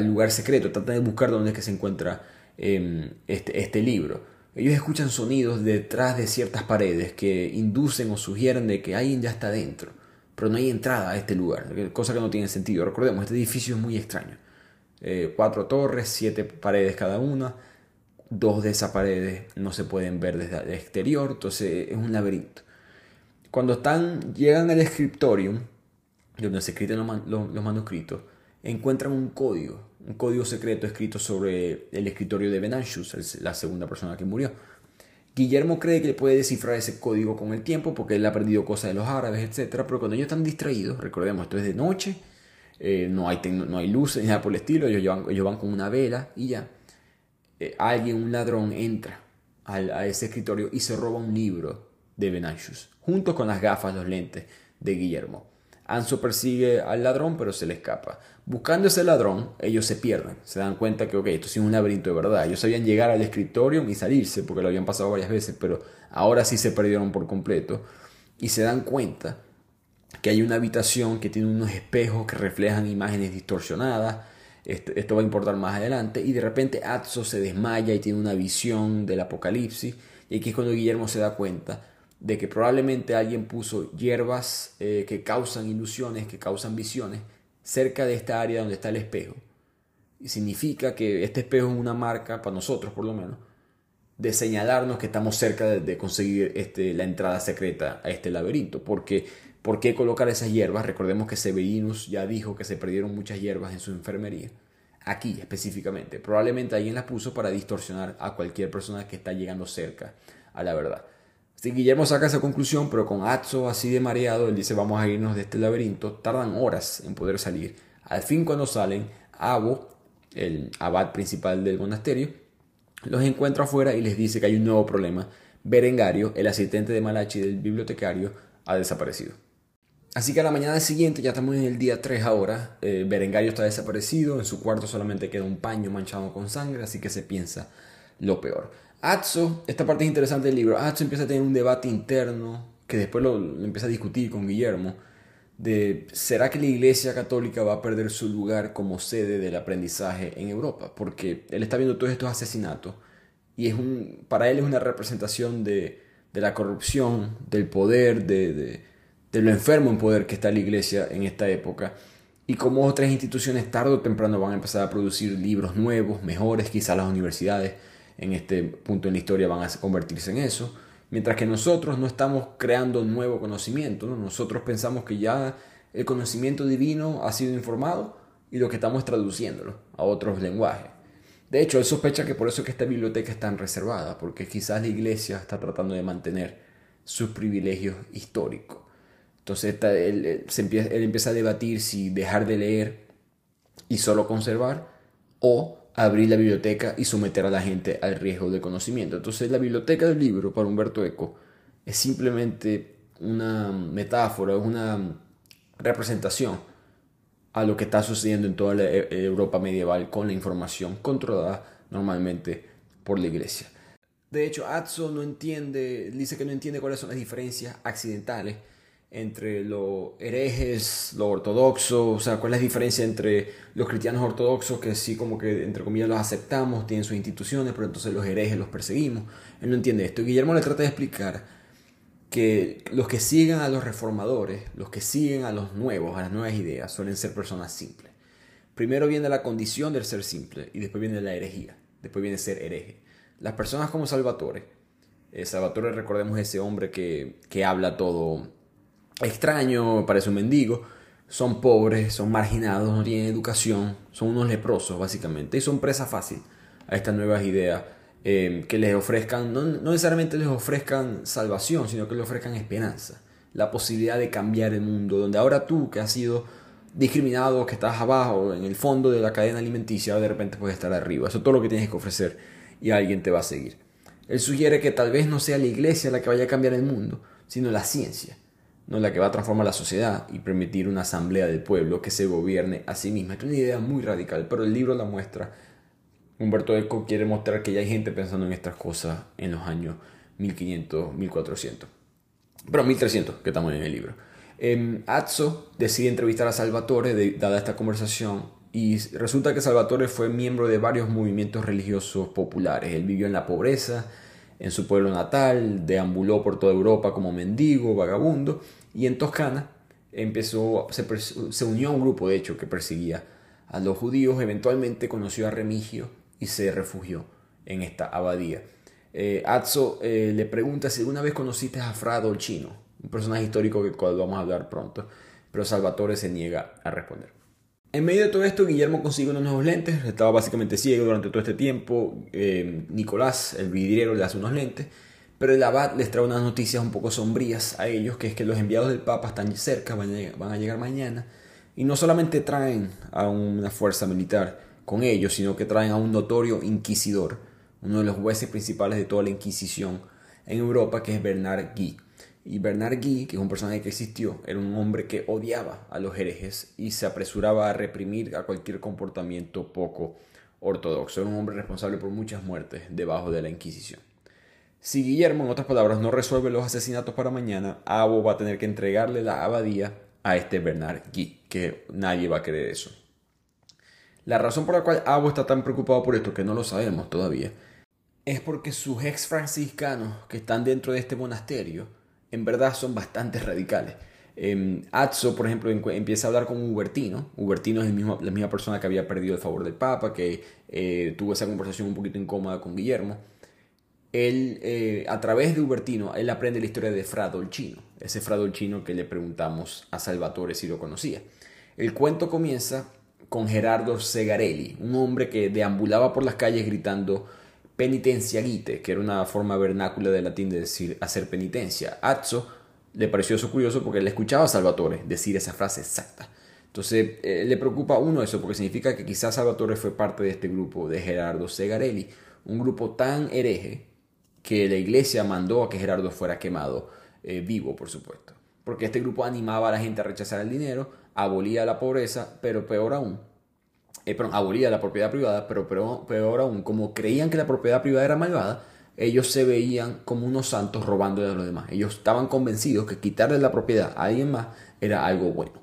lugar secreto, tratan de buscar dónde es que se encuentra em, este, este libro. Ellos escuchan sonidos detrás de ciertas paredes que inducen o sugieren de que alguien ya está dentro, pero no hay entrada a este lugar, cosa que no tiene sentido. Recordemos, este edificio es muy extraño. Eh, cuatro torres, siete paredes cada una, dos de esas paredes no se pueden ver desde el exterior, entonces es un laberinto. Cuando están, llegan al escritorium, donde se escriben los, manuscritos, encuentran un código, un código secreto escrito sobre el escritorio de Benanchus, la segunda persona que murió. Guillermo cree que puede descifrar ese código con el tiempo porque él ha aprendido cosas de los árabes, etc. Pero cuando ellos están distraídos, recordemos, esto es de noche, eh, no, hay no hay luces ni nada por el estilo, ellos, ellos van con una vela y ya eh, alguien, un ladrón, entra a ese escritorio y se roba un libro de Benanchus, junto con las gafas, los lentes de Guillermo. Anso persigue al ladrón, pero se le escapa. Buscando ese ladrón, ellos se pierden. Se dan cuenta que, ok, esto es un laberinto de verdad. Ellos sabían llegar al escritorio y salirse, porque lo habían pasado varias veces, pero ahora sí se perdieron por completo. Y se dan cuenta que hay una habitación que tiene unos espejos que reflejan imágenes distorsionadas esto, va a importar más adelante. Y de repente Atso se desmaya y tiene una visión del apocalipsis. Y aquí es cuando Guillermo se da cuenta de que probablemente alguien puso hierbas eh, que causan ilusiones, que causan visiones, cerca de esta área donde está el espejo. Y significa que este espejo es una marca, para nosotros por lo menos, de señalarnos que estamos cerca de, conseguir este, la entrada secreta a este laberinto. Porque ¿Por qué colocar esas hierbas? Recordemos que Severinus ya dijo que se perdieron muchas hierbas en su enfermería. Aquí específicamente. Probablemente alguien las puso para distorsionar a cualquier persona que está llegando cerca a la verdad. Así Guillermo saca esa conclusión, pero con Atzo así de mareado, él dice vamos a irnos de este laberinto. Tardan horas en poder salir. Al fin cuando salen, Abo, el abad principal del monasterio, los encuentra afuera y les dice que hay un nuevo problema. Berengario, el asistente de Malachi del bibliotecario, ha desaparecido. Así que a la mañana siguiente, ya estamos en el día 3 ahora, eh, Berengario está desaparecido, en su cuarto solamente queda un paño manchado con sangre, así que se piensa lo peor. Atzo, esta parte es interesante del libro, Atzo empieza a tener un debate interno, que después lo, empieza a discutir con Guillermo, de ¿será que la Iglesia Católica va a perder su lugar como sede del aprendizaje en Europa? Porque él está viendo todos estos asesinatos y es un, para él es una representación de, la corrupción, del poder, de de lo enfermo en poder que está la iglesia en esta época. y como otras instituciones tarde o temprano van a empezar a producir libros nuevos, mejores, quizás las universidades en este punto en la historia van a convertirse en eso, mientras que nosotros no estamos creando nuevo conocimiento, nosotros pensamos que ya el conocimiento divino ha sido informado y lo que estamos es traduciéndolo a otros lenguajes. De hecho, él sospecha que por eso que esta biblioteca es tan reservada, porque quizás la iglesia está tratando de mantener sus privilegios históricos. Entonces él, empieza, él empieza a debatir si dejar de leer y solo conservar o abrir la biblioteca y someter a la gente al riesgo de conocimiento. Entonces la biblioteca del libro para Humberto Eco es simplemente una metáfora, una representación a lo que está sucediendo en toda la e, Europa medieval con la información controlada normalmente por la iglesia. De hecho, Atzo no entiende, dice que no entiende cuáles son las diferencias accidentales entre los herejes, lo ortodoxo, o sea, cuál es la diferencia entre los cristianos ortodoxos que sí como que entre comillas los aceptamos, tienen sus instituciones, pero entonces los herejes los perseguimos. Él no entiende esto. Guillermo le trata de explicar que los que siguen a los reformadores, los que siguen a los nuevos, a las nuevas ideas, suelen ser personas simples. Primero viene la condición del ser simple y después viene la herejía, después viene ser hereje. Las personas como Salvatore, eh, Salvatore recordemos ese hombre que, que habla todo extraño, parece un mendigo, son pobres, son marginados, no tienen educación, son unos leprosos básicamente y son presa fácil a estas nuevas ideas Em, que les ofrezcan, no, necesariamente les ofrezcan salvación, sino que les ofrezcan esperanza, la posibilidad de cambiar el mundo, donde ahora tú que has sido discriminado, que estás abajo, en el fondo de la cadena alimenticia, de repente puedes estar arriba. Eso es todo lo que tienes que ofrecer y alguien te va a seguir. Él sugiere que tal vez no sea la iglesia la que vaya a cambiar el mundo, sino la ciencia, no la que va a transformar la sociedad y permitir una asamblea del pueblo que se gobierne a sí misma. Es una idea muy radical, pero el libro la muestra Humberto Eco quiere mostrar que ya hay gente pensando en estas cosas en los años 1500, 1400. Pero 1300, que estamos en el libro. Eh, Azzo decide entrevistar a Salvatore, dada esta conversación, y resulta que Salvatore fue miembro de varios movimientos religiosos populares. Él vivió en la pobreza, en su pueblo natal, deambuló por toda Europa como mendigo, vagabundo, y en Toscana empezó, se, unió a un grupo, de hecho, que perseguía a los judíos. Eventualmente conoció a Remigio, y se refugió en esta abadía. Eh, Azzo eh, le pregunta si alguna vez conociste a Fra Dolcino, un personaje histórico del cual vamos a hablar pronto, pero Salvatore se niega a responder. En medio de todo esto, Guillermo consigue unos nuevos lentes, estaba básicamente ciego durante todo este tiempo. Eh, Nicolás, el vidriero, le hace unos lentes, pero el abad les trae unas noticias un poco sombrías a ellos, que es que los enviados del Papa están cerca, van a llegar mañana, y no solamente traen a una fuerza militar, con ellos, sino que traen a un notorio inquisidor, uno de los jueces principales de toda la Inquisición en Europa, que es Bernard Guy. Y Bernard Guy, que es un personaje que existió, era un hombre que odiaba a los herejes y se apresuraba a reprimir a cualquier comportamiento poco ortodoxo. Era un hombre responsable por muchas muertes debajo de la Inquisición. Si Guillermo, en otras palabras, no resuelve los asesinatos para mañana, Abo va a tener que entregarle la abadía a este Bernard Guy, que nadie va a creer eso. La razón por la cual Abo está tan preocupado por esto, que no lo sabemos todavía, es porque sus ex franciscanos que están dentro de este monasterio, en verdad son bastante radicales. Eh, Azzo, por ejemplo, empieza a hablar con Hubertino. Hubertino es la misma persona que había perdido el favor del Papa, que eh, tuvo esa conversación un poquito incómoda con Guillermo. Él, eh, a través de Hubertino, él aprende la historia de Fra Dolcino, ese Fra Dolcino que le preguntamos a Salvatore si lo conocía. El cuento comienza con Gerardo Segarelli, un hombre que deambulaba por las calles gritando penitencia gite, que era una forma vernácula de latín de decir hacer penitencia. Azzo le pareció eso curioso porque le escuchaba a Salvatore decir esa frase exacta. Entonces eh, le preocupa uno eso porque significa que quizás Salvatore fue parte de este grupo de Gerardo Segarelli, un grupo tan hereje que la iglesia mandó a que Gerardo fuera quemado eh, vivo, por supuesto. Porque este grupo animaba a la gente a rechazar el dinero abolía la pobreza, pero peor aún, eh, abolía la propiedad privada, pero peor, peor, aún, como creían que la propiedad privada era malvada, ellos se veían como unos santos robando de los demás. Ellos estaban convencidos que quitarle la propiedad a alguien más era algo bueno.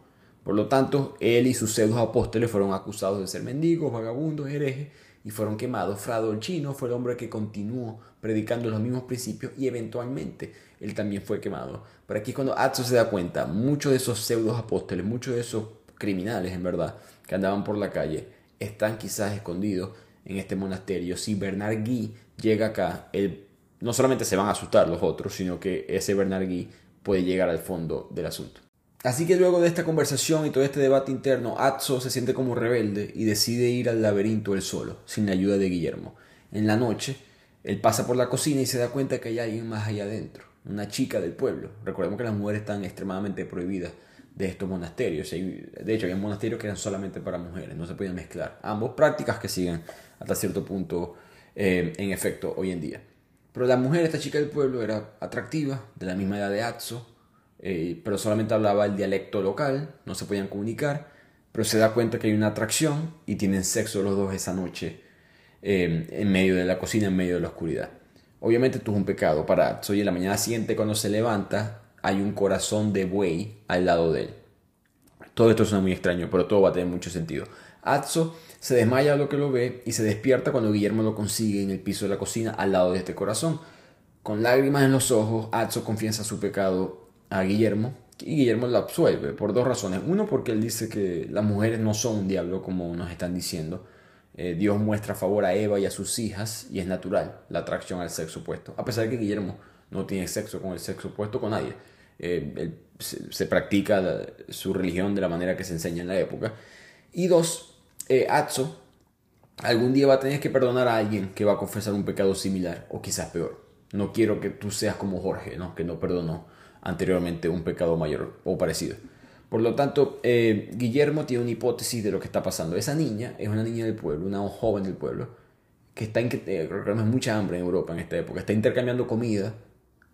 Por lo tanto, él y sus pseudos apóstoles fueron acusados de ser mendigos, vagabundos, herejes y fueron quemados. Fra chino fue el hombre que continuó predicando los mismos principios y eventualmente él también fue quemado. Pero aquí cuando Atzo se da cuenta, muchos de esos pseudos apóstoles, muchos de esos criminales en verdad, que andaban por la calle, están quizás escondidos en este monasterio. Si Bernard Guy llega acá, él, no solamente se van a asustar los otros, sino que ese Bernard Guy puede llegar al fondo del asunto. Así que luego de esta conversación y todo este debate interno, Atzo se siente como rebelde y decide ir al laberinto él solo, sin la ayuda de Guillermo. En la noche, él pasa por la cocina y se da cuenta que hay alguien más allá adentro, una chica del pueblo. Recordemos que las mujeres están extremadamente prohibidas de estos monasterios. De hecho, hay monasterios que eran solamente para mujeres, no se podían mezclar. Ambos prácticas que siguen hasta cierto punto eh, en efecto hoy en día. Pero la mujer, esta chica del pueblo, era atractiva, de la misma edad de Atzo, eh, pero solamente hablaba el dialecto local, no se podían comunicar, pero se da cuenta que hay una atracción y tienen sexo los dos esa noche eh, en medio de la cocina, en medio de la oscuridad. Obviamente esto es un pecado para Atzo y en la mañana siguiente cuando se levanta hay un corazón de buey al lado de él. Todo esto suena muy extraño, pero todo va a tener mucho sentido. Atzo se desmaya a lo que lo ve y se despierta cuando Guillermo lo consigue en el piso de la cocina al lado de este corazón. Con lágrimas en los ojos, Atzo confiesa su pecado a Guillermo y Guillermo lo absuelve por dos razones. Uno, porque él dice que las mujeres no son un diablo como nos están diciendo. Eh, Dios muestra favor a Eva y a sus hijas y es natural la atracción al sexo opuesto. A pesar de que Guillermo no tiene sexo con el sexo opuesto con nadie. Eh, se, practica su religión de la manera que se enseña en la época. Y dos, eh, Atzo algún día va a tener que perdonar a alguien que va a confesar un pecado similar o quizás peor. No quiero que tú seas como Jorge, ¿no? que no perdonó anteriormente un pecado mayor o parecido. Por lo tanto, eh, Guillermo tiene una hipótesis de lo que está pasando. Esa niña es una niña del pueblo, una joven del pueblo, que está en eh, mucha hambre en Europa en esta época, está intercambiando comida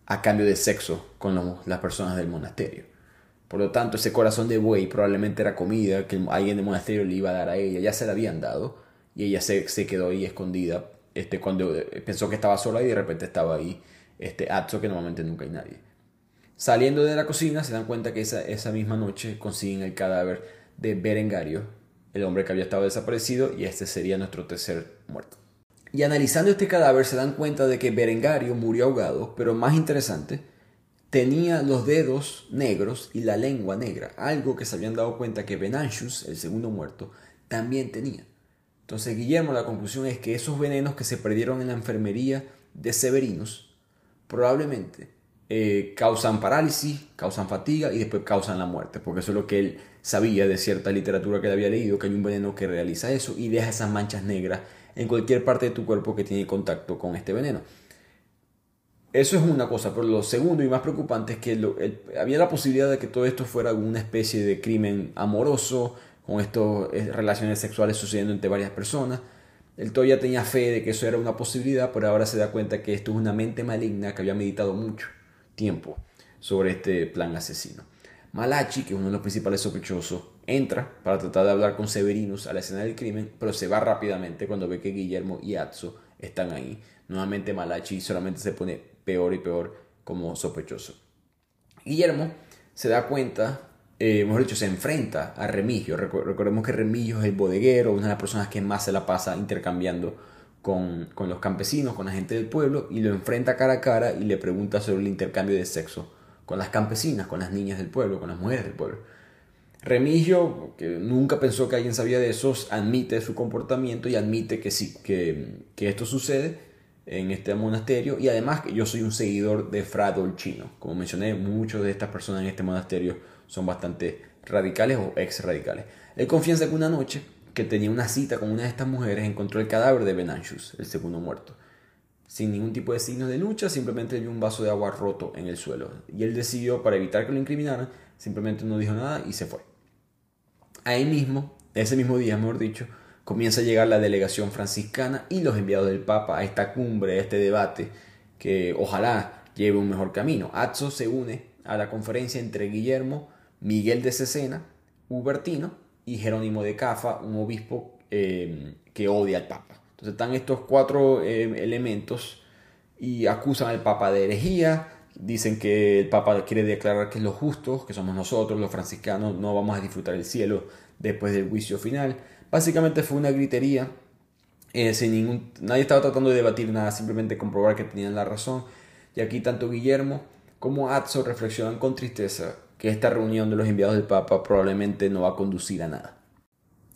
a cambio de sexo con las personas del monasterio. Por lo tanto, ese corazón de buey probablemente era comida que alguien del monasterio le iba a dar a ella. Ya se la habían dado y ella se, quedó ahí escondida este, cuando eh, pensó que estaba sola y de repente estaba ahí este Atzo que normalmente nunca hay nadie. Saliendo de la cocina se dan cuenta que esa, esa misma noche consiguen el cadáver de Berengario, el hombre que había estado desaparecido y este sería nuestro tercer muerto. Y analizando este cadáver se dan cuenta de que Berengario murió ahogado, pero más interesante, tenía los dedos negros y la lengua negra, algo que se habían dado cuenta que Benanchus, el segundo muerto, también tenía. Entonces Guillermo, la conclusión es que esos venenos que se perdieron en la enfermería de Severinos probablemente eh, causan parálisis, causan fatiga y después causan la muerte, porque eso es lo que él sabía de cierta literatura que él había leído, que hay un veneno que realiza eso y deja esas manchas negras en cualquier parte de tu cuerpo que tiene contacto con este veneno. Eso es una cosa, pero lo segundo y más preocupante es que había la posibilidad de que todo esto fuera una especie de crimen amoroso, con estas eh, relaciones sexuales sucediendo entre varias personas. Él todavía tenía fe de que eso era una posibilidad, pero ahora se da cuenta que esto es una mente maligna que había meditado mucho tiempo sobre este plan asesino. Malachi, que es uno de los principales sospechosos, entra para tratar de hablar con Severinus a la escena del crimen, pero se va rápidamente cuando ve que Guillermo y Atzo están ahí. Nuevamente Malachi solamente se pone peor y peor como sospechoso. Guillermo se da cuenta, eh, mejor dicho, se enfrenta a Remigio. Recordemos que Remigio es el bodeguero, una de las personas que más se la pasa intercambiando con, con los campesinos, con la gente del pueblo, y lo enfrenta cara a cara y le pregunta sobre el intercambio de sexo con las campesinas, con las niñas del pueblo, con las mujeres del pueblo. Remigio, que nunca pensó que alguien sabía de eso, admite su comportamiento y admite que sí, que, que esto sucede en este monasterio y además que yo soy un seguidor de Fra Dolcino. Como mencioné, muchos de estas personas en este monasterio son bastante radicales o ex radicales. Él confiesa que una noche que tenía una cita con una de estas mujeres encontró el cadáver de Benanchus, el segundo muerto. Sin ningún tipo de signos de lucha, simplemente vio un vaso de agua roto en el suelo. Y él decidió, para evitar que lo incriminaran, simplemente no dijo nada y se fue. Ahí mismo, ese mismo día, mejor dicho, comienza a llegar la delegación franciscana y los enviados del Papa a esta cumbre, a este debate, que ojalá lleve un mejor camino. Atzo se une a la conferencia entre Guillermo, Miguel de Cesena, Hubertino y Jerónimo de Cafa, un obispo eh, que odia al Papa. Entonces están estos cuatro eh, elementos y acusan al Papa de herejía, Dicen que el Papa quiere declarar que es lo justo, que somos nosotros, los franciscanos, no vamos a disfrutar el cielo después del juicio final. Básicamente fue una gritería. Eh, sin ningún, nadie estaba tratando de debatir nada, simplemente comprobar que tenían la razón. Y aquí tanto Guillermo como Atzo reflexionan con tristeza que esta reunión de los enviados del Papa probablemente no va a conducir a nada.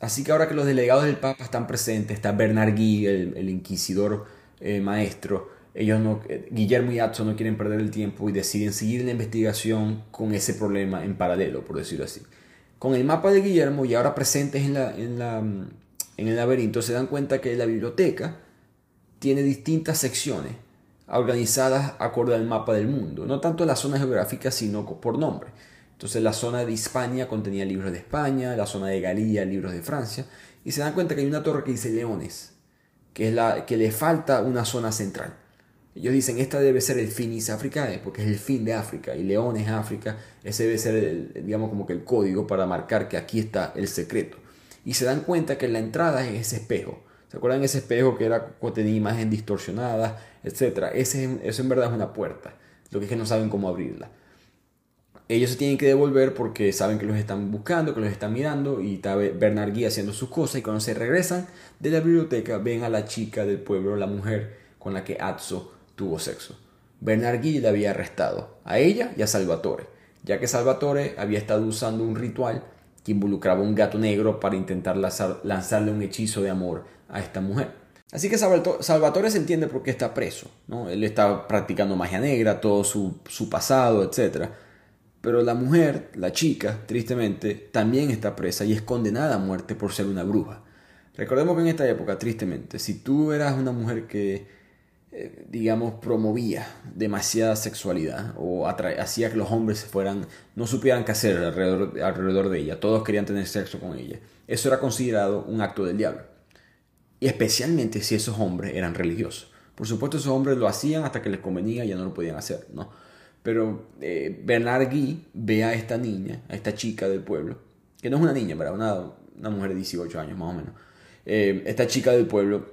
Así que ahora que los delegados del Papa están presentes, está Bernard Guy, el, inquisidor eh, maestro, ellos no, eh, Guillermo y Atzo no quieren perder el tiempo y deciden seguir la investigación con ese problema en paralelo, por decirlo así. Con el mapa de Guillermo y ahora presentes en, la, en, la, en el laberinto, se dan cuenta que la biblioteca tiene distintas secciones organizadas acorde al mapa del mundo, no tanto la zona geográfica, sino por nombre. Entonces la zona de España contenía libros de España, la zona de Galía libros de Francia, y se dan cuenta que hay una torre que dice Leones, que, es la, que le falta una zona central. Ellos dicen, esta debe ser el finis africae, porque es el fin de África, y Leones África, ese debe ser, el, digamos, como que el código para marcar que aquí está el secreto. Y se dan cuenta que la entrada es ese espejo. ¿Se acuerdan ese espejo que era tenía imagen distorsionada, etcétera? Ese, eso en verdad es una puerta. Lo que es que no saben cómo abrirla ellos se tienen que devolver porque saben que los están buscando, que los están mirando y está Bernard Guy haciendo sus cosas y cuando se regresan de la biblioteca ven a la chica del pueblo, la mujer con la que Atzo tuvo sexo. Bernard Guy la había arrestado, a ella y a Salvatore, ya que Salvatore había estado usando un ritual que involucraba un gato negro para intentar lanzarle un hechizo de amor a esta mujer. Así que Salvatore se entiende por qué está preso, ¿no? Él está practicando magia negra, todo su, su pasado, etcétera pero la mujer, la chica, tristemente, también está presa y es condenada a muerte por ser una bruja. Recordemos que en esta época, tristemente, si tú eras una mujer que, eh, digamos, promovía demasiada sexualidad o hacía que los hombres fueran, no supieran qué hacer alrededor, alrededor de ella, todos querían tener sexo con ella, eso era considerado un acto del diablo. Y especialmente si esos hombres eran religiosos. Por supuesto, esos hombres lo hacían hasta que les convenía y ya no lo podían hacer, ¿no? Pero eh, Bernard Guy ve a esta niña, a esta chica del pueblo, que no es una niña, pero una, una mujer de 18 años más o menos. Eh, esta chica del pueblo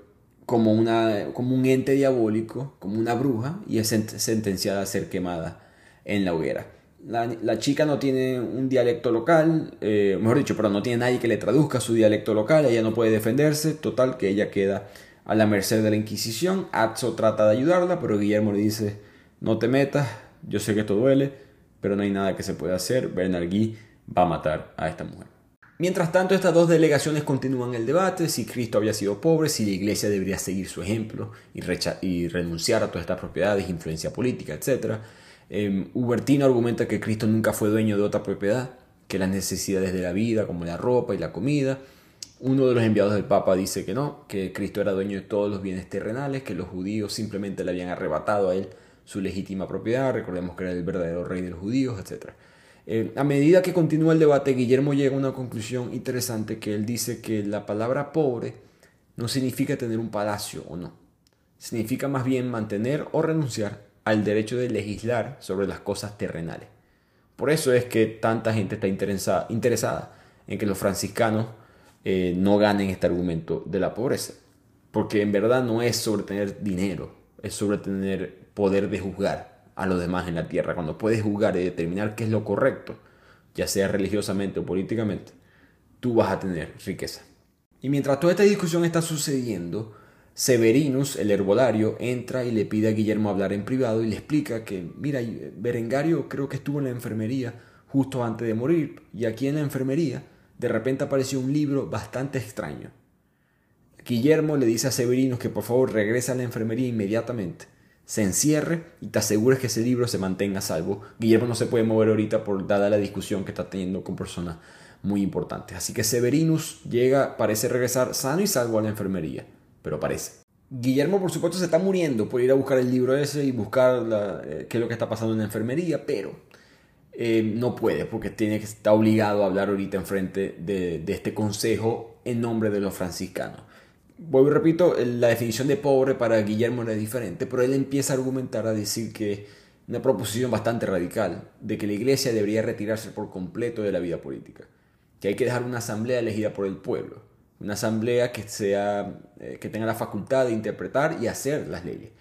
como, una, como un ente diabólico, como una bruja, y es sentenciada a ser quemada en la hoguera. La, chica no tiene un dialecto local, eh, mejor dicho, pero no tiene nadie que le traduzca su dialecto local, ella no puede defenderse, total que ella queda a la merced de la Inquisición. Atzo trata de ayudarla, pero Guillermo le dice, no te metas, yo sé que esto duele, pero no hay nada que se pueda hacer. Bernard Guy va a matar a esta mujer. Mientras tanto, estas dos delegaciones continúan el debate si Cristo había sido pobre, si la iglesia debería seguir su ejemplo y, renunciar a todas estas propiedades, influencia política, etc. Eh, Hubertino argumenta que Cristo nunca fue dueño de otra propiedad que las necesidades de la vida, como la ropa y la comida. Uno de los enviados del Papa dice que no, que Cristo era dueño de todos los bienes terrenales, que los judíos simplemente le habían arrebatado a él su legítima propiedad, recordemos que era el verdadero rey de los judíos, etc. Eh, a medida que continúa el debate, Guillermo llega a una conclusión interesante que él dice que la palabra pobre no significa tener un palacio o no, significa más bien mantener o renunciar al derecho de legislar sobre las cosas terrenales. Por eso es que tanta gente está interesada, en que los franciscanos eh, no ganen este argumento de la pobreza, porque en verdad no es sobre tener dinero, es sobre tener poder de juzgar a los demás en la tierra. Cuando puedes juzgar y determinar qué es lo correcto, ya sea religiosamente o políticamente, tú vas a tener riqueza. Y mientras toda esta discusión está sucediendo, Severinus, el herbolario, entra y le pide a Guillermo hablar en privado y le explica que, mira, Berengario creo que estuvo en la enfermería justo antes de morir y aquí en la enfermería de repente apareció un libro bastante extraño. Guillermo le dice a Severinus que por favor regrese a la enfermería inmediatamente se encierre y te asegures que ese libro se mantenga salvo. Guillermo no se puede mover ahorita por dada la discusión que está teniendo con personas muy importantes. Así que Severinus llega, parece regresar sano y salvo a la enfermería, pero parece. Guillermo, por supuesto, se está muriendo por ir a buscar el libro ese y buscar eh, qué es lo que está pasando en la enfermería, pero eh, no puede porque tiene que estar obligado a hablar ahorita enfrente de, de este consejo en nombre de los franciscanos. Vuelvo y repito, la definición de pobre para Guillermo era diferente, pero él empieza a argumentar, a decir que una proposición bastante radical, de que la iglesia debería retirarse por completo de la vida política, que hay que dejar una asamblea elegida por el pueblo, una asamblea que, sea, eh, que tenga la facultad de interpretar y hacer las leyes.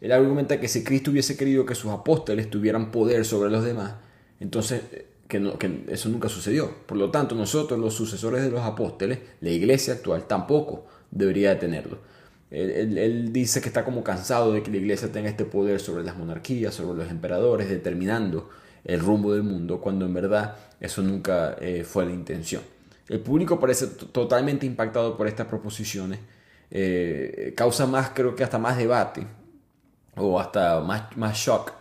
Él argumenta que si Cristo hubiese querido que sus apóstoles tuvieran poder sobre los demás, entonces eh, que, no, que eso nunca sucedió. Por lo tanto, nosotros, los sucesores de los apóstoles, la iglesia actual, tampoco debería de tenerlo. Él, dice que está como cansado de que la iglesia tenga este poder sobre las monarquías, sobre los emperadores, determinando el rumbo del mundo, cuando en verdad eso nunca eh, fue la intención. El público parece totalmente impactado por estas proposiciones, eh, causa más, creo que hasta más debate o hasta más, más shock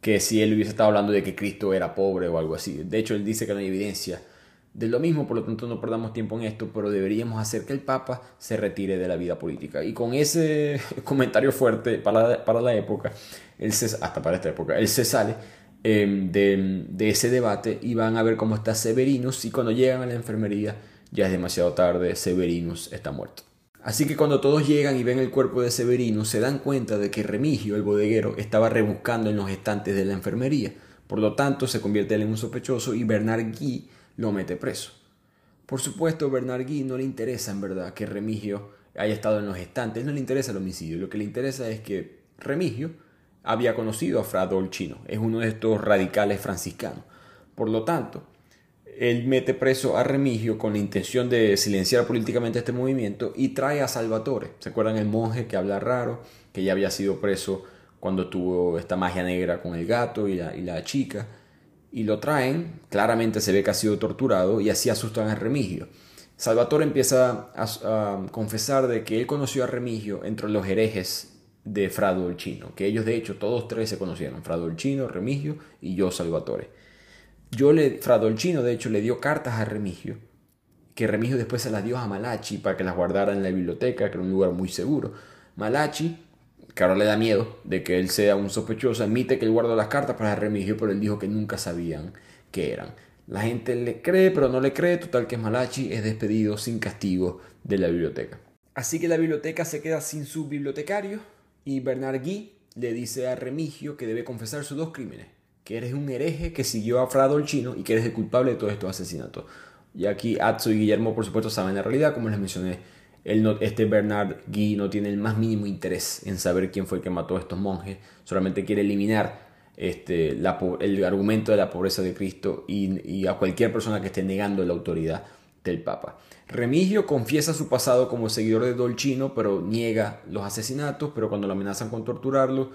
que si él hubiese estado hablando de que Cristo era pobre o algo así. De hecho, él dice que no hay evidencia de lo mismo, por lo tanto no perdamos tiempo en esto, pero deberíamos hacer que el Papa se retire de la vida política. Y con ese <laughs> comentario fuerte para, para la época, él se, hasta para esta época, él se sale em, de, de, ese debate y van a ver cómo está Severinus y cuando llegan a la enfermería ya es demasiado tarde, Severinus está muerto. Así que cuando todos llegan y ven el cuerpo de Severinus se dan cuenta de que Remigio, el bodeguero, estaba rebuscando en los estantes de la enfermería. Por lo tanto, se convierte él en un sospechoso y Bernard Guy lo mete preso. Por supuesto, Bernard no le interesa en verdad que Remigio haya estado en los estantes, no le interesa el homicidio, lo que le interesa es que Remigio había conocido a Fra Dolcino, es uno de estos radicales franciscanos. Por lo tanto, él mete preso a Remigio con la intención de silenciar políticamente este movimiento y trae a Salvatore. ¿Se acuerdan el monje que habla raro, que ya había sido preso cuando tuvo esta magia negra con el gato y la, y la chica? Y lo traen, claramente se ve que ha sido torturado y así asustan a Remigio. Salvatore empieza a, confesar de que él conoció a Remigio entre los herejes de Fra Dolcino, que ellos de hecho todos tres se conocieron, Fra Dolcino, Remigio y yo Salvatore. Yo le, de hecho le dio cartas a Remigio, que Remigio después se las dio a Malachi para que las guardara en la biblioteca, que era un lugar muy seguro. Malachi que ahora le da miedo de que él sea un sospechoso, admite que él guardó las cartas para Remigio, pero él dijo que nunca sabían qué eran. La gente le cree, pero no le cree, total que Malachi es despedido sin castigo de la biblioteca. Así que la biblioteca se queda sin su bibliotecario y Bernard Guy le dice a Remigio que debe confesar sus dos crímenes, que eres un hereje que siguió a Fra Dolcino y que eres el culpable de todos estos asesinatos. Y aquí Atzo y Guillermo, por supuesto, saben la realidad, como les mencioné este Bernard Guy no tiene el más mínimo interés en saber quién fue el que mató a estos monjes, solamente quiere eliminar este, el argumento de la pobreza de Cristo y, a cualquier persona que esté negando la autoridad del Papa. Remigio confiesa su pasado como seguidor de Dolcino, pero niega los asesinatos, pero cuando lo amenazan con torturarlo,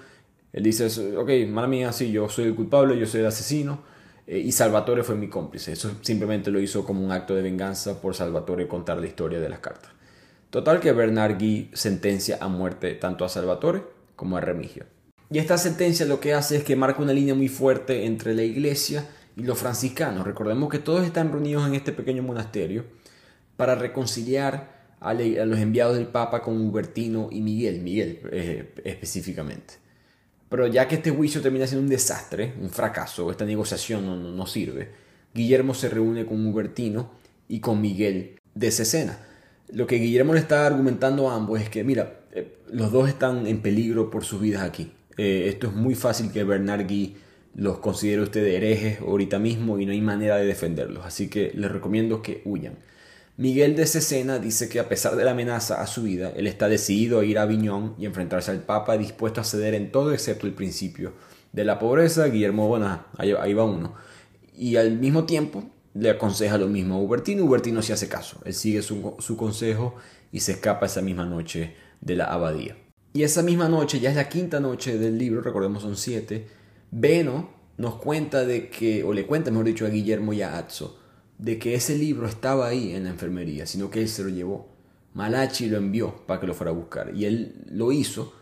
él dice, ok, mala mía, sí, yo soy el culpable, yo soy el asesino, eh, y Salvatore fue mi cómplice. Eso simplemente lo hizo como un acto de venganza por Salvatore contar la historia de las cartas. Total que Bernard Guy sentencia a muerte tanto a Salvatore como a Remigio. Y esta sentencia lo que hace es que marca una línea muy fuerte entre la iglesia y los franciscanos. Recordemos que todos están reunidos en este pequeño monasterio para reconciliar a, los enviados del Papa con Hubertino y Miguel, Miguel eh, específicamente. Pero ya que este juicio termina siendo un desastre, un fracaso, esta negociación no, no sirve, Guillermo se reúne con Hubertino y con Miguel de Cesena lo que Guillermo le está argumentando a ambos es que, mira, eh, los dos están en peligro por sus vidas aquí. Eh, esto es muy fácil que Bernard Guy los considere usted herejes ahorita mismo y no hay manera de defenderlos, así que les recomiendo que huyan. Miguel de Cesena dice que a pesar de la amenaza a su vida, él está decidido a ir a Aviñón y enfrentarse al Papa, dispuesto a ceder en todo excepto el principio de la pobreza. Guillermo, bueno, ahí va uno. Y al mismo tiempo le aconseja lo mismo a Hubertino. Hubertino sí hace caso. Él sigue su, su consejo y se escapa esa misma noche de la abadía. Y esa misma noche, ya es la quinta noche del libro, recordemos son siete, Beno nos cuenta de que, o le cuenta, mejor dicho, a Guillermo y a Atzo, de que ese libro estaba ahí en la enfermería, sino que él se lo llevó. Malachi lo envió para que lo fuera a buscar. Y él lo hizo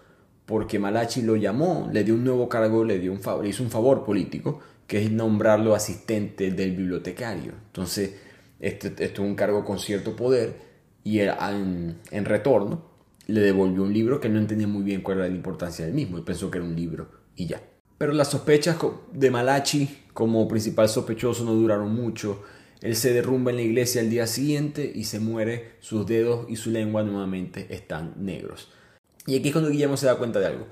porque Malachi lo llamó, le dio un nuevo cargo, le, dio un favor, le hizo un favor político que es nombrarlo asistente del bibliotecario. Entonces, este, este es un cargo con cierto poder y en, en, retorno le devolvió un libro que no entendía muy bien cuál era la importancia del mismo y pensó que era un libro y ya. Pero las sospechas de Malachi como principal sospechoso no duraron mucho. Él se derrumba en la iglesia al día siguiente y se muere. Sus dedos y su lengua nuevamente están negros. Y aquí es cuando Guillermo se da cuenta de algo.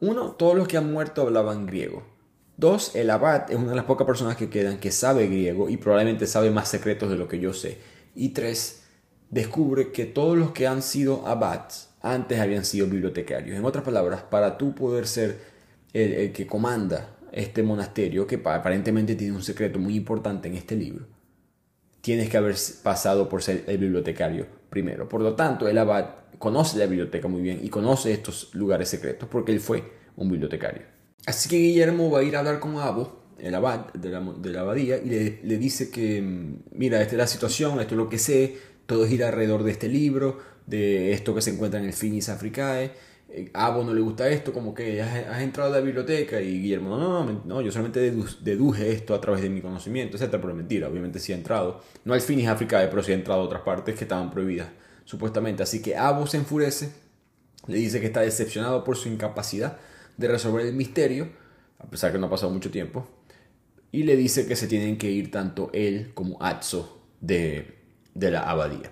Uno, todos los que han muerto hablaban griego. Dos, el abad es una de las pocas personas que quedan que sabe griego y probablemente sabe más secretos de lo que yo sé. Y tres, descubre que todos los que han sido abads antes habían sido bibliotecarios. En otras palabras, para tú poder ser el, que comanda este monasterio, que aparentemente tiene un secreto muy importante en este libro, tienes que haber pasado por ser el bibliotecario primero. Por lo tanto, el abad conoce la biblioteca muy bien y conoce estos lugares secretos porque él fue un bibliotecario. Así que Guillermo va a ir a hablar con Abo el abad de la, abadía, y le, dice que, mm, mira, esta es la situación, esto es lo que sé, todo gira alrededor de este libro, de esto que se encuentra en el Finis Africae. Eh, a vos no le gusta esto, como que has, entrado a la biblioteca y Guillermo, no, no, no, yo solamente deduje esto a través de mi conocimiento, etc. Pero mentira, obviamente sí ha entrado. No al Finis Africae, pero sí ha entrado a otras partes que estaban prohibidas, supuestamente. Así que Abo se enfurece, le dice que está decepcionado por su incapacidad de resolver el misterio, a pesar que no ha pasado mucho tiempo, y le dice que se tienen que ir tanto él como Atzo de, de la abadía.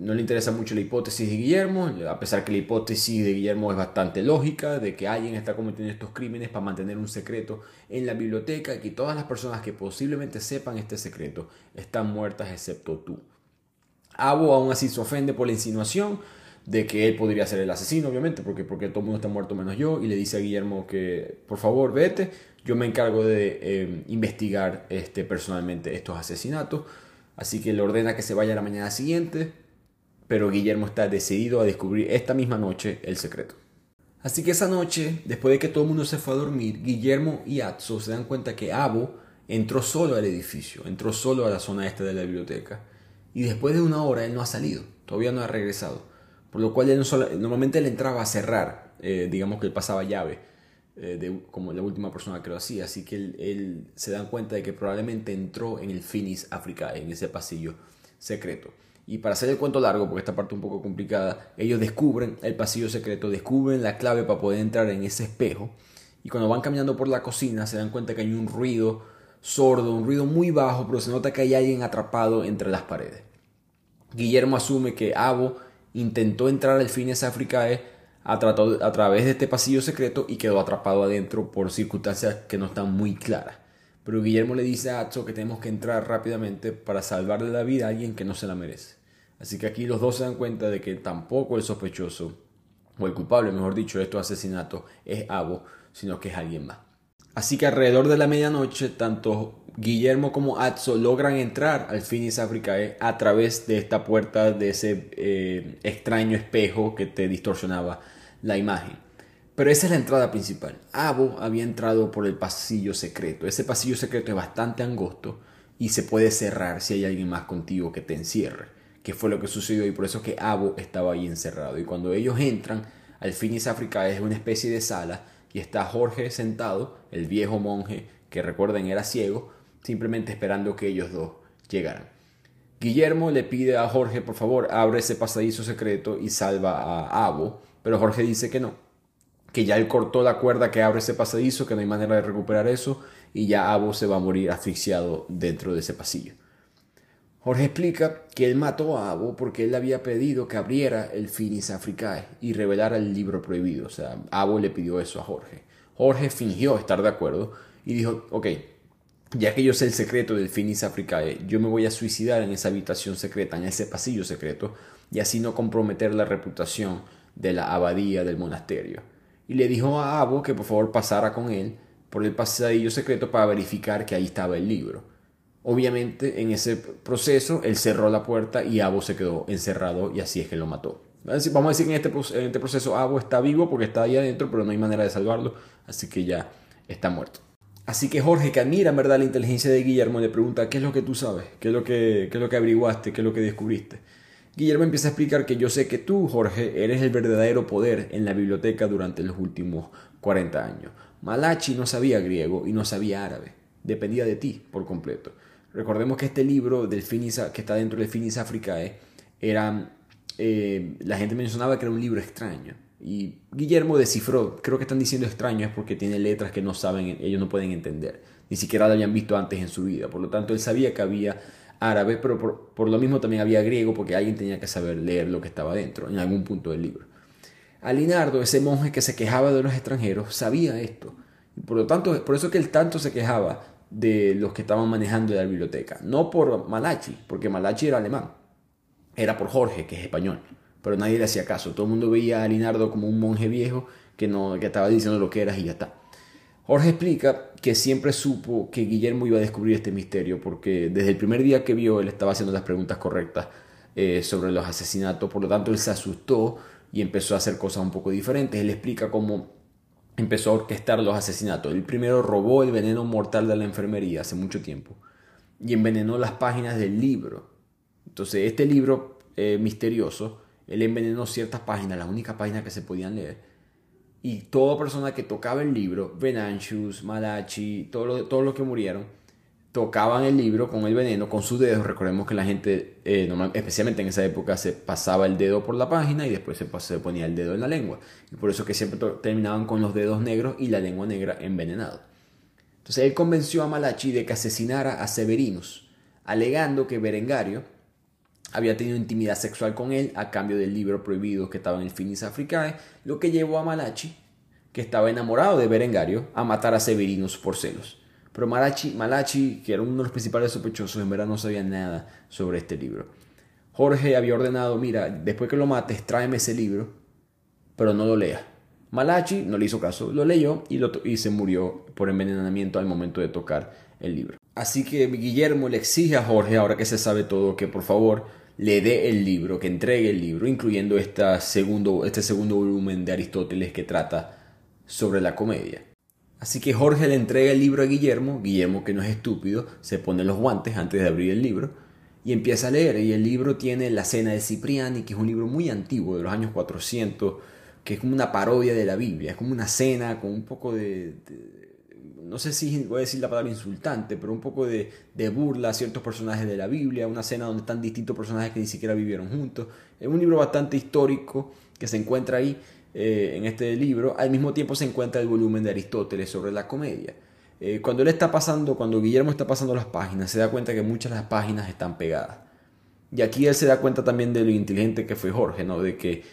no le interesa mucho la hipótesis de Guillermo, a pesar que la hipótesis de Guillermo es bastante lógica, de que alguien está cometiendo estos crímenes para mantener un secreto en la biblioteca y que todas las personas que posiblemente sepan este secreto están muertas excepto tú. Abo aún así se ofende por la insinuación, de que él podría ser el asesino, obviamente, porque, porque todo el mundo está muerto menos yo, y le dice a Guillermo que por favor vete, yo me encargo de eh, investigar este, personalmente estos asesinatos, así que le ordena que se vaya la mañana siguiente, pero Guillermo está decidido a descubrir esta misma noche el secreto. Así que esa noche, después de que todo el mundo se fue a dormir, Guillermo y Atzo se dan cuenta que Abo entró solo al edificio, entró solo a la zona este de la biblioteca, y después de una hora él no ha salido, todavía no ha regresado. Por lo cual él normalmente él entraba a cerrar, eh, digamos que él pasaba llave, eh, como la última persona que lo hacía. Así que él, se dan cuenta de que probablemente entró en el Finis Africa, en ese pasillo secreto. Y para hacer el cuento largo, porque esta parte es un poco complicada, ellos descubren el pasillo secreto, descubren la clave para poder entrar en ese espejo. Y cuando van caminando por la cocina se dan cuenta que hay un ruido sordo, un ruido muy bajo, pero se nota que hay alguien atrapado entre las paredes. Guillermo asume que Abo intentó entrar al Fines Africae a, a través de este pasillo secreto y quedó atrapado adentro por circunstancias que no están muy claras. Pero Guillermo le dice a Atzo que tenemos que entrar rápidamente para salvarle la vida a alguien que no se la merece. Así que aquí los dos se dan cuenta de que tampoco el sospechoso, o el culpable, mejor dicho, de estos asesinatos es Abo, sino que es alguien más. Así que alrededor de la medianoche, tanto Guillermo como Atzo logran entrar al Finis Africae a través de esta puerta, de ese eh, extraño espejo que te distorsionaba la imagen. Pero esa es la entrada principal. Abo había entrado por el pasillo secreto. Ese pasillo secreto es bastante angosto y se puede cerrar si hay alguien más contigo que te encierre, que fue lo que sucedió y por eso que Abo estaba ahí encerrado. Y cuando ellos entran al Finis Africae es una especie de sala y está Jorge sentado, el viejo monje que recuerden era ciego, simplemente esperando que ellos dos llegaran. Guillermo le pide a Jorge, por favor, abre ese pasadizo secreto y salva a Abo, pero Jorge dice que no, que ya él cortó la cuerda que abre ese pasadizo, que no hay manera de recuperar eso, y ya Abo se va a morir asfixiado dentro de ese pasillo. Jorge explica que él mató a Abo porque él había pedido que abriera el Finis Africae y revelara el libro prohibido. O sea, Abo le pidió eso a Jorge. Jorge fingió estar de acuerdo y dijo, ok, ya que yo sé el secreto del Finis Africae, yo me voy a suicidar en esa habitación secreta, en ese pasillo secreto, y así no comprometer la reputación de la abadía del monasterio. Y le dijo a Abo que por favor pasara con él por el pasillo secreto para verificar que ahí estaba el libro. Obviamente en ese proceso él cerró la puerta y Abo se quedó encerrado y así es que lo mató. Vamos a decir que en este, en este proceso Abo está vivo porque está ahí adentro, pero no hay manera de salvarlo, así que ya está muerto. Así que Jorge, que admira en verdad la inteligencia de Guillermo, le pregunta, ¿qué es lo que tú sabes? ¿Qué es lo que, qué es lo que averiguaste? ¿Qué es lo que descubriste? Guillermo empieza a explicar que yo sé que tú, Jorge, eres el verdadero poder en la biblioteca durante los últimos 40 años. Malachi no sabía griego y no sabía árabe. Dependía de ti por completo. Recordemos que este libro del Finis, que está dentro del Finis Africae era... Eh, la gente mencionaba que era un libro extraño y Guillermo descifró, creo que están diciendo extraño es porque tiene letras que no saben, ellos no pueden entender, ni siquiera lo habían visto antes en su vida. Por lo tanto, él sabía que había árabe, pero por, lo mismo también había griego porque alguien tenía que saber leer lo que estaba dentro, en algún punto del libro. Alinardo, ese monje que se quejaba de los extranjeros, sabía esto. Por lo tanto, por eso que él tanto se quejaba de los que estaban manejando la biblioteca. No por Malachi, porque Malachi era alemán. Era por Jorge, que es español pero nadie le hacía caso. Todo el mundo veía a Linardo como un monje viejo que, no, que estaba diciendo lo que eras y ya está. Jorge explica que siempre supo que Guillermo iba a descubrir este misterio porque desde el primer día que vio él estaba haciendo las preguntas correctas eh, sobre los asesinatos, por lo tanto él se asustó y empezó a hacer cosas un poco diferentes. Él explica cómo empezó a orquestar los asesinatos. El primero robó el veneno mortal de la enfermería hace mucho tiempo y envenenó las páginas del libro. Entonces, este libro eh, misterioso, él envenenó ciertas páginas, las únicas páginas que se podían leer. Y toda persona que tocaba el libro, Venantius, Malachi, todos los que murieron, tocaban el libro con el veneno, con sus dedos. Recordemos que la gente, eh, especialmente en esa época, se pasaba el dedo por la página y después se, ponía el dedo en la lengua. Y por eso que siempre terminaban con los dedos negros y la lengua negra envenenado. Entonces él convenció a Malachi de que asesinara a Severinus, alegando que Berengario había tenido intimidad sexual con él a cambio del libro prohibido que estaba en el Finis Africae, lo que llevó a Malachi, que estaba enamorado de Berengario, a matar a Severinus por celos. Pero Malachi, Malachi, que era uno de los principales sospechosos, en verdad no sabía nada sobre este libro. Jorge había ordenado, mira, después que lo mates, tráeme ese libro, pero no lo leas. Malachi no le hizo caso, lo leyó y, y se murió por envenenamiento al momento de tocar el libro. Así que Guillermo le exige a Jorge, ahora que se sabe todo, que por favor le dé el libro, que entregue el libro, incluyendo segundo, este segundo volumen de Aristóteles que trata sobre la comedia. Así que Jorge le entrega el libro a Guillermo, Guillermo que no es estúpido, se pone los guantes antes de abrir el libro y empieza a leer. Y el libro tiene La Cena de Cipriani, que es un libro muy antiguo, de los años 400, que es como una parodia de la Biblia, es como una cena con un poco de, no sé si voy a decir la palabra insultante, pero un poco de, burla a ciertos personajes de la Biblia, una cena donde están distintos personajes que ni siquiera vivieron juntos. Es un libro bastante histórico que se encuentra ahí eh, en este libro, al mismo tiempo se encuentra el volumen de Aristóteles sobre la comedia. Eh, cuando él está pasando, cuando Guillermo está pasando las páginas, se da cuenta que muchas de las páginas están pegadas. Y aquí él se da cuenta también de lo inteligente que fue Jorge, ¿no? De que,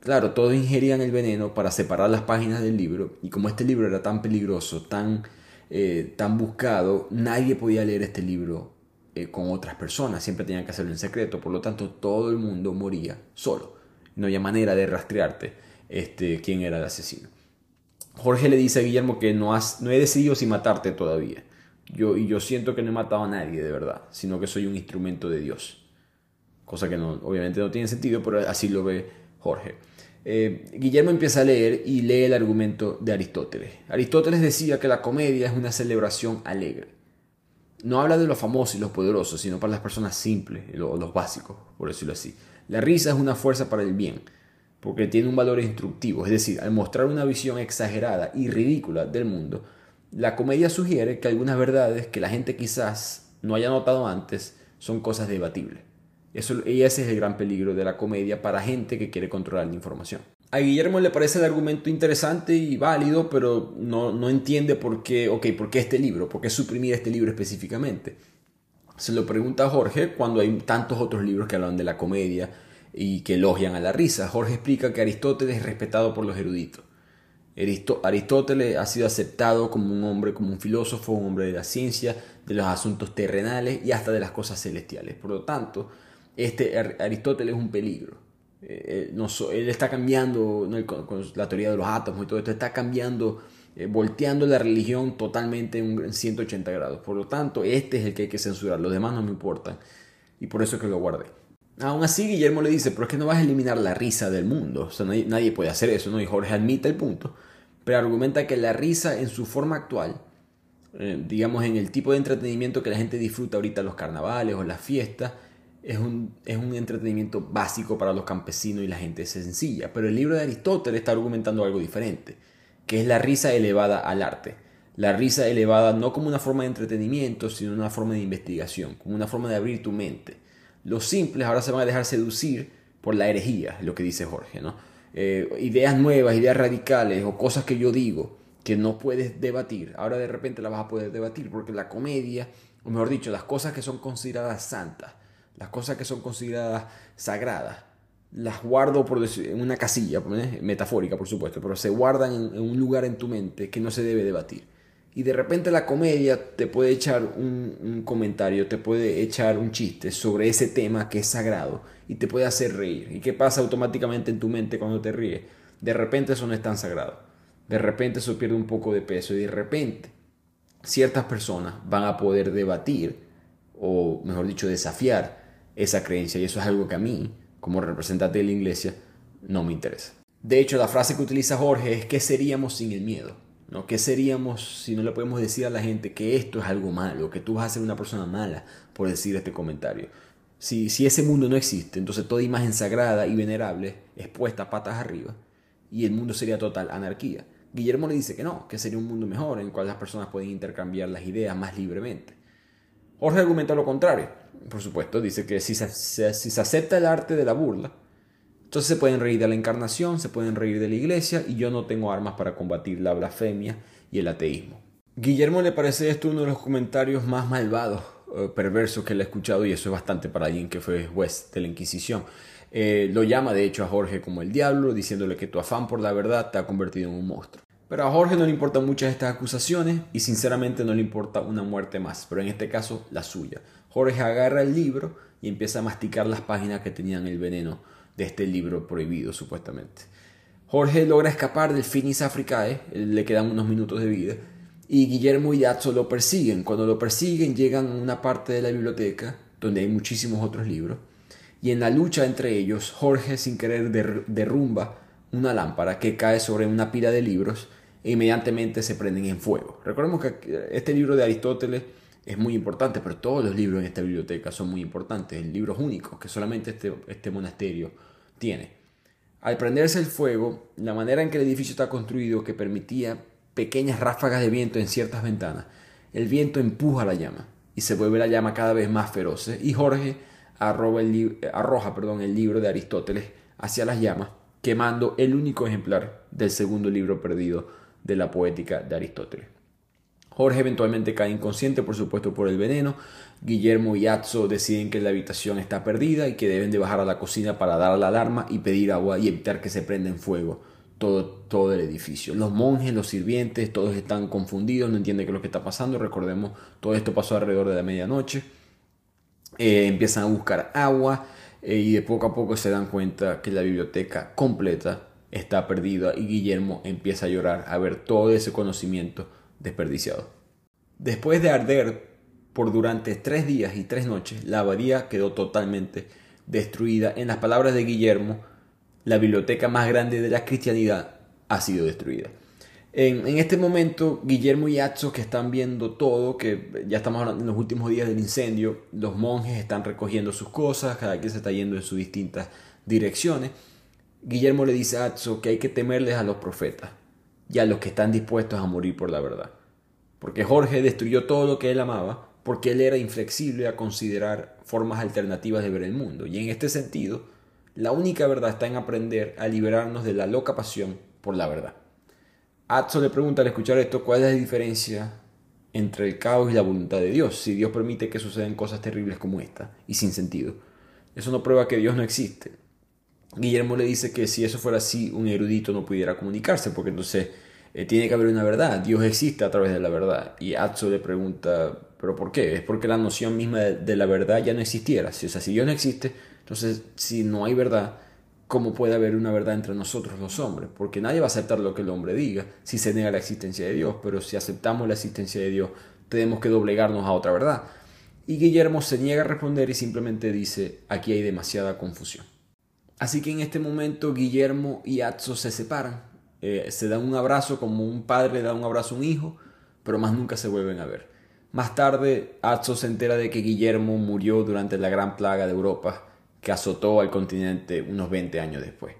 claro, todos ingerían el veneno para separar las páginas del libro, y como este libro era tan peligroso, tan, eh, tan buscado, nadie podía leer este libro con otras personas, siempre tenían que hacerlo en secreto, por lo tanto todo el mundo moría solo, no había manera de rastrearte este, quién era el asesino. Jorge le dice a Guillermo que no, has, no he decidido si matarte todavía. Yo, y yo siento que no he matado a nadie de verdad, sino que soy un instrumento de Dios. Cosa que no, obviamente no tiene sentido, pero así lo ve Jorge. Eh, Guillermo empieza a leer y lee el argumento de Aristóteles. Aristóteles decía que la comedia es una celebración alegre. No habla de los famosos y los poderosos, sino para las personas simples, los básicos, por decirlo así. La risa es una fuerza para el bien porque tiene un valor instructivo, es decir, al mostrar una visión exagerada y ridícula del mundo, la comedia sugiere que algunas verdades que la gente quizás no haya notado antes son cosas debatibles. Eso, y ese es el gran peligro de la comedia para gente que quiere controlar la información. A Guillermo le parece el argumento interesante y válido, pero no, no entiende por qué, okay, por qué este libro, por qué suprimir este libro específicamente. Se lo pregunta a Jorge cuando hay tantos otros libros que hablan de la comedia, y que elogian a la risa. Jorge explica que Aristóteles es respetado por los eruditos. Aristóteles ha sido aceptado como un hombre, como un filósofo, un hombre de la ciencia, de los asuntos terrenales y hasta de las cosas celestiales. Por lo tanto, este Aristóteles es un peligro. Eh, él está cambiando con, la teoría de los átomos y todo esto, está cambiando, eh, volteando la religión totalmente en 180 grados. Por lo tanto, este es el que hay que censurar, los demás no me importan. Y por eso es que lo guardé. Aún así, Guillermo le dice, pero es que no vas a eliminar la risa del mundo. O sea, nadie, puede hacer eso, ¿no? Y Jorge admite el punto, pero argumenta que la risa en su forma actual, eh, digamos en el tipo de entretenimiento que la gente disfruta ahorita los carnavales o las fiestas, es un, es un entretenimiento básico para los campesinos y la gente sencilla. Pero el libro de Aristóteles está argumentando algo diferente, que es la risa elevada al arte. La risa elevada no como una forma de entretenimiento, sino una forma de investigación, como una forma de abrir tu mente los simples ahora se van a dejar seducir por la herejía, lo que dice Jorge, ¿no? Eh, ideas nuevas, ideas radicales o cosas que yo digo que no puedes debatir, ahora de repente las vas a poder debatir porque la comedia, o mejor dicho, las cosas que son consideradas santas, las cosas que son consideradas sagradas, las guardo en una casilla, metafórica por supuesto, pero se guardan en un lugar en tu mente que no se debe debatir y de repente la comedia te puede echar un, comentario, te puede echar un chiste sobre ese tema que es sagrado y te puede hacer reír. ¿Y qué pasa automáticamente en tu mente cuando te ríes? De repente eso no es tan sagrado. De repente eso pierde un poco de peso y de repente ciertas personas van a poder debatir o mejor dicho desafiar esa creencia y eso es algo que a mí como representante de la iglesia no me interesa. De hecho, la frase que utiliza Jorge es ¿qué seríamos sin el miedo? ¿no? ¿Qué seríamos si no le podemos decir a la gente que esto es algo malo, que tú vas a ser una persona mala por decir este comentario? Si, si ese mundo no existe, entonces toda imagen sagrada y venerable es puesta patas arriba y el mundo sería total anarquía. Guillermo le dice que no, que sería un mundo mejor en el cual las personas pueden intercambiar las ideas más libremente. Jorge argumenta lo contrario, por supuesto, dice que si se, acepta el arte de la burla, entonces se pueden reír de la encarnación, se pueden reír de la iglesia y yo no tengo armas para combatir la blasfemia y el ateísmo. Guillermo le parece esto uno de los comentarios más malvados eh, perverso que le he escuchado y eso es bastante para alguien que fue juez de la Inquisición. Eh, lo llama de hecho a Jorge como el diablo, diciéndole que tu afán por la verdad te ha convertido en un monstruo. Pero a Jorge no le importan muchas estas acusaciones y sinceramente no le importa una muerte más, pero en este caso la suya. Jorge agarra el libro y empieza a masticar las páginas que tenían el veneno de este libro prohibido supuestamente. Jorge logra escapar del Finis Africae, le quedan unos minutos de vida, y Guillermo y Atzo lo persiguen. Cuando lo persiguen llegan a una parte de la biblioteca donde hay muchísimos otros libros y en la lucha entre ellos Jorge sin querer derrumba una lámpara que cae sobre una pila de libros e inmediatamente se prenden en fuego. Recordemos que este libro de Aristóteles es muy importante, pero todos los libros en esta biblioteca son muy importantes, libros únicos que solamente este, este monasterio tiene. Al prenderse el fuego, la manera en que el edificio está construido que permitía pequeñas ráfagas de viento en ciertas ventanas. El viento empuja la llama y se vuelve la llama cada vez más feroz. Y Jorge el arroja perdón, el libro de Aristóteles hacia las llamas, quemando el único ejemplar del segundo libro perdido de la poética de Aristóteles. Jorge eventualmente cae inconsciente, por supuesto, por el veneno. Guillermo y Atzo deciden que la habitación está perdida y que deben de bajar a la cocina para dar la alarma y pedir agua y evitar que se prenda en fuego todo, todo el edificio. Los monjes, los sirvientes, todos están confundidos, no entienden qué es lo que está pasando. Recordemos, todo esto pasó alrededor de la medianoche. Eh, empiezan a buscar agua eh, y de poco a poco se dan cuenta que la biblioteca completa está perdida y Guillermo empieza a llorar a ver todo ese conocimiento desperdiciado. Después de arder por durante tres días y tres noches, la abadía quedó totalmente destruida. En las palabras de Guillermo, la biblioteca más grande de la cristianidad ha sido destruida. En, este momento, Guillermo y Atzo, que están viendo todo, que ya estamos hablando en los últimos días del incendio, los monjes están recogiendo sus cosas, cada quien se está yendo en sus distintas direcciones. Guillermo le dice a Atzo que hay que temerles a los profetas y a los que están dispuestos a morir por la verdad. Porque Jorge destruyó todo lo que él amaba, porque él era inflexible a considerar formas alternativas de ver el mundo. Y en este sentido, la única verdad está en aprender a liberarnos de la loca pasión por la verdad. Atzo le pregunta al escuchar esto cuál es la diferencia entre el caos y la voluntad de Dios, si Dios permite que sucedan cosas terribles como esta y sin sentido. Eso no prueba que Dios no existe. Guillermo le dice que si eso fuera así, un erudito no pudiera comunicarse, porque entonces eh, tiene que haber una verdad. Dios existe a través de la verdad. Y Atzo le pregunta, ¿pero por qué? Es porque la noción misma de, la verdad ya no existiera. Si, o sea, si Dios no existe, entonces, si no hay verdad, ¿cómo puede haber una verdad entre nosotros los hombres? Porque nadie va a aceptar lo que el hombre diga si se niega la existencia de Dios, pero si aceptamos la existencia de Dios, tenemos que doblegarnos a otra verdad. Y Guillermo se niega a responder y simplemente dice, aquí hay demasiada confusión. Así que en este momento Guillermo y Atzo se separan, eh, se dan un abrazo como un padre da un abrazo a un hijo, pero más nunca se vuelven a ver. Más tarde, Atzo se entera de que Guillermo murió durante la gran plaga de Europa que azotó al continente unos 20 años después.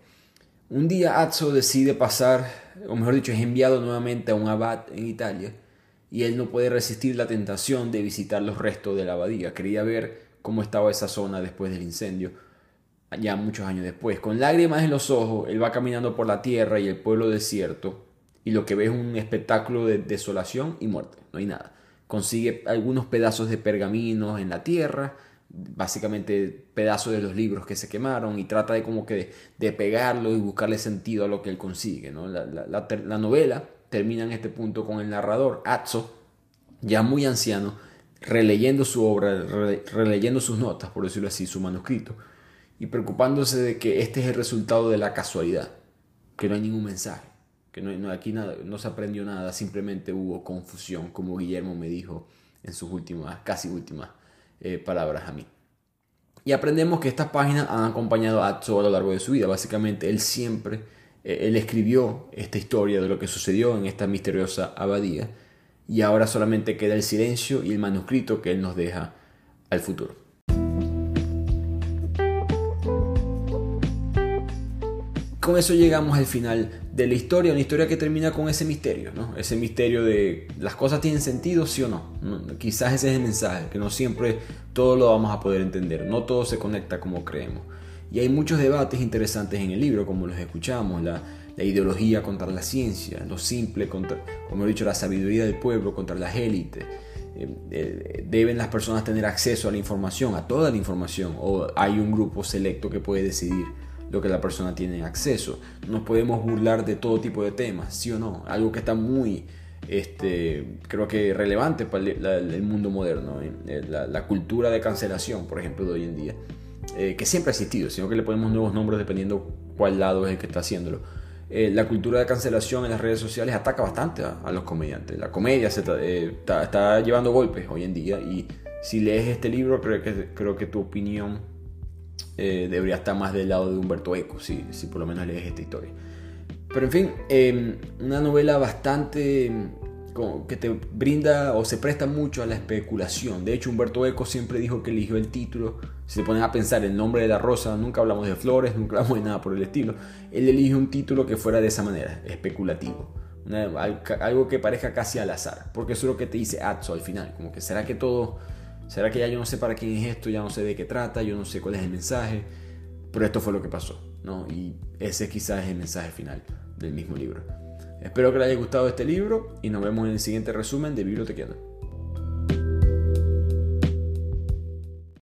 Un día Azzo decide pasar, o mejor dicho, es enviado nuevamente a un abad en Italia y él no puede resistir la tentación de visitar los restos de la abadía. Quería ver cómo estaba esa zona después del incendio, ya muchos años después. Con lágrimas en los ojos, él va caminando por la tierra y el pueblo desierto y lo que ve es un espectáculo de desolación y muerte, no hay nada. Consigue algunos pedazos de pergaminos en la tierra, básicamente pedazos de los libros que se quemaron y trata de como que de, pegarlo y buscarle sentido a lo que él consigue. ¿no? La, novela termina en este punto con el narrador, Atzo, ya muy anciano, releyendo su obra, releyendo sus notas, por decirlo así, su manuscrito, y preocupándose de que este es el resultado de la casualidad, que no hay ningún mensaje, que no, aquí nada, no se aprendió nada, simplemente hubo confusión, como Guillermo me dijo en sus últimas, casi últimas eh, palabras a mí. Y aprendemos que estas páginas han acompañado a Atzo a lo largo de su vida. Básicamente, él siempre eh, él escribió esta historia de lo que sucedió en esta misteriosa abadía y ahora solamente queda el silencio y el manuscrito que él nos deja al futuro. Con eso llegamos al final de la historia, una historia que termina con ese misterio, ¿no? Ese misterio de las cosas tienen sentido, sí o no. Quizás ese es el mensaje, que no siempre todo lo vamos a poder entender, no todo se conecta como creemos. Y hay muchos debates interesantes en el libro, como los escuchamos, la, ideología contra la ciencia, lo simple contra, como he dicho, la sabiduría del pueblo contra las élites. Eh, eh, ¿Deben las personas tener acceso a la información, a toda la información? ¿O hay un grupo selecto que puede decidir lo que la persona tiene acceso? Nos podemos burlar de todo tipo de temas, ¿sí o no? Algo que está muy, este, creo que relevante para el, mundo moderno, ¿eh? la, la cultura de cancelación, por ejemplo, de hoy en día. Eh, que siempre ha existido, sino que le ponemos nuevos nombres dependiendo cuál lado es el que está haciéndolo. Eh, la cultura de cancelación en las redes sociales ataca bastante a, los comediantes. La comedia se eh, está, llevando golpes hoy en día y si lees este libro creo que, creo que tu opinión debería estar más del lado de Humberto Eco, si, si por lo menos lees esta historia. Pero en fin, em, una novela bastante que te brinda o se presta mucho a la especulación. De hecho, Humberto Eco siempre dijo que eligió el título. Si se ponen a pensar el nombre de la rosa, nunca hablamos de flores, nunca hablamos de nada por el estilo. Él eligió un título que fuera de esa manera, especulativo. algo que parezca casi al azar. Porque eso es lo que te dice Atso al final. Como que será que todo, será que ya yo no sé para quién es esto, ya no sé de qué trata, yo no sé cuál es el mensaje. Pero esto fue lo que pasó. ¿no? Y ese quizás es el mensaje final del mismo libro. Espero que les haya gustado este libro y nos vemos en el siguiente resumen de Bibliotequeando.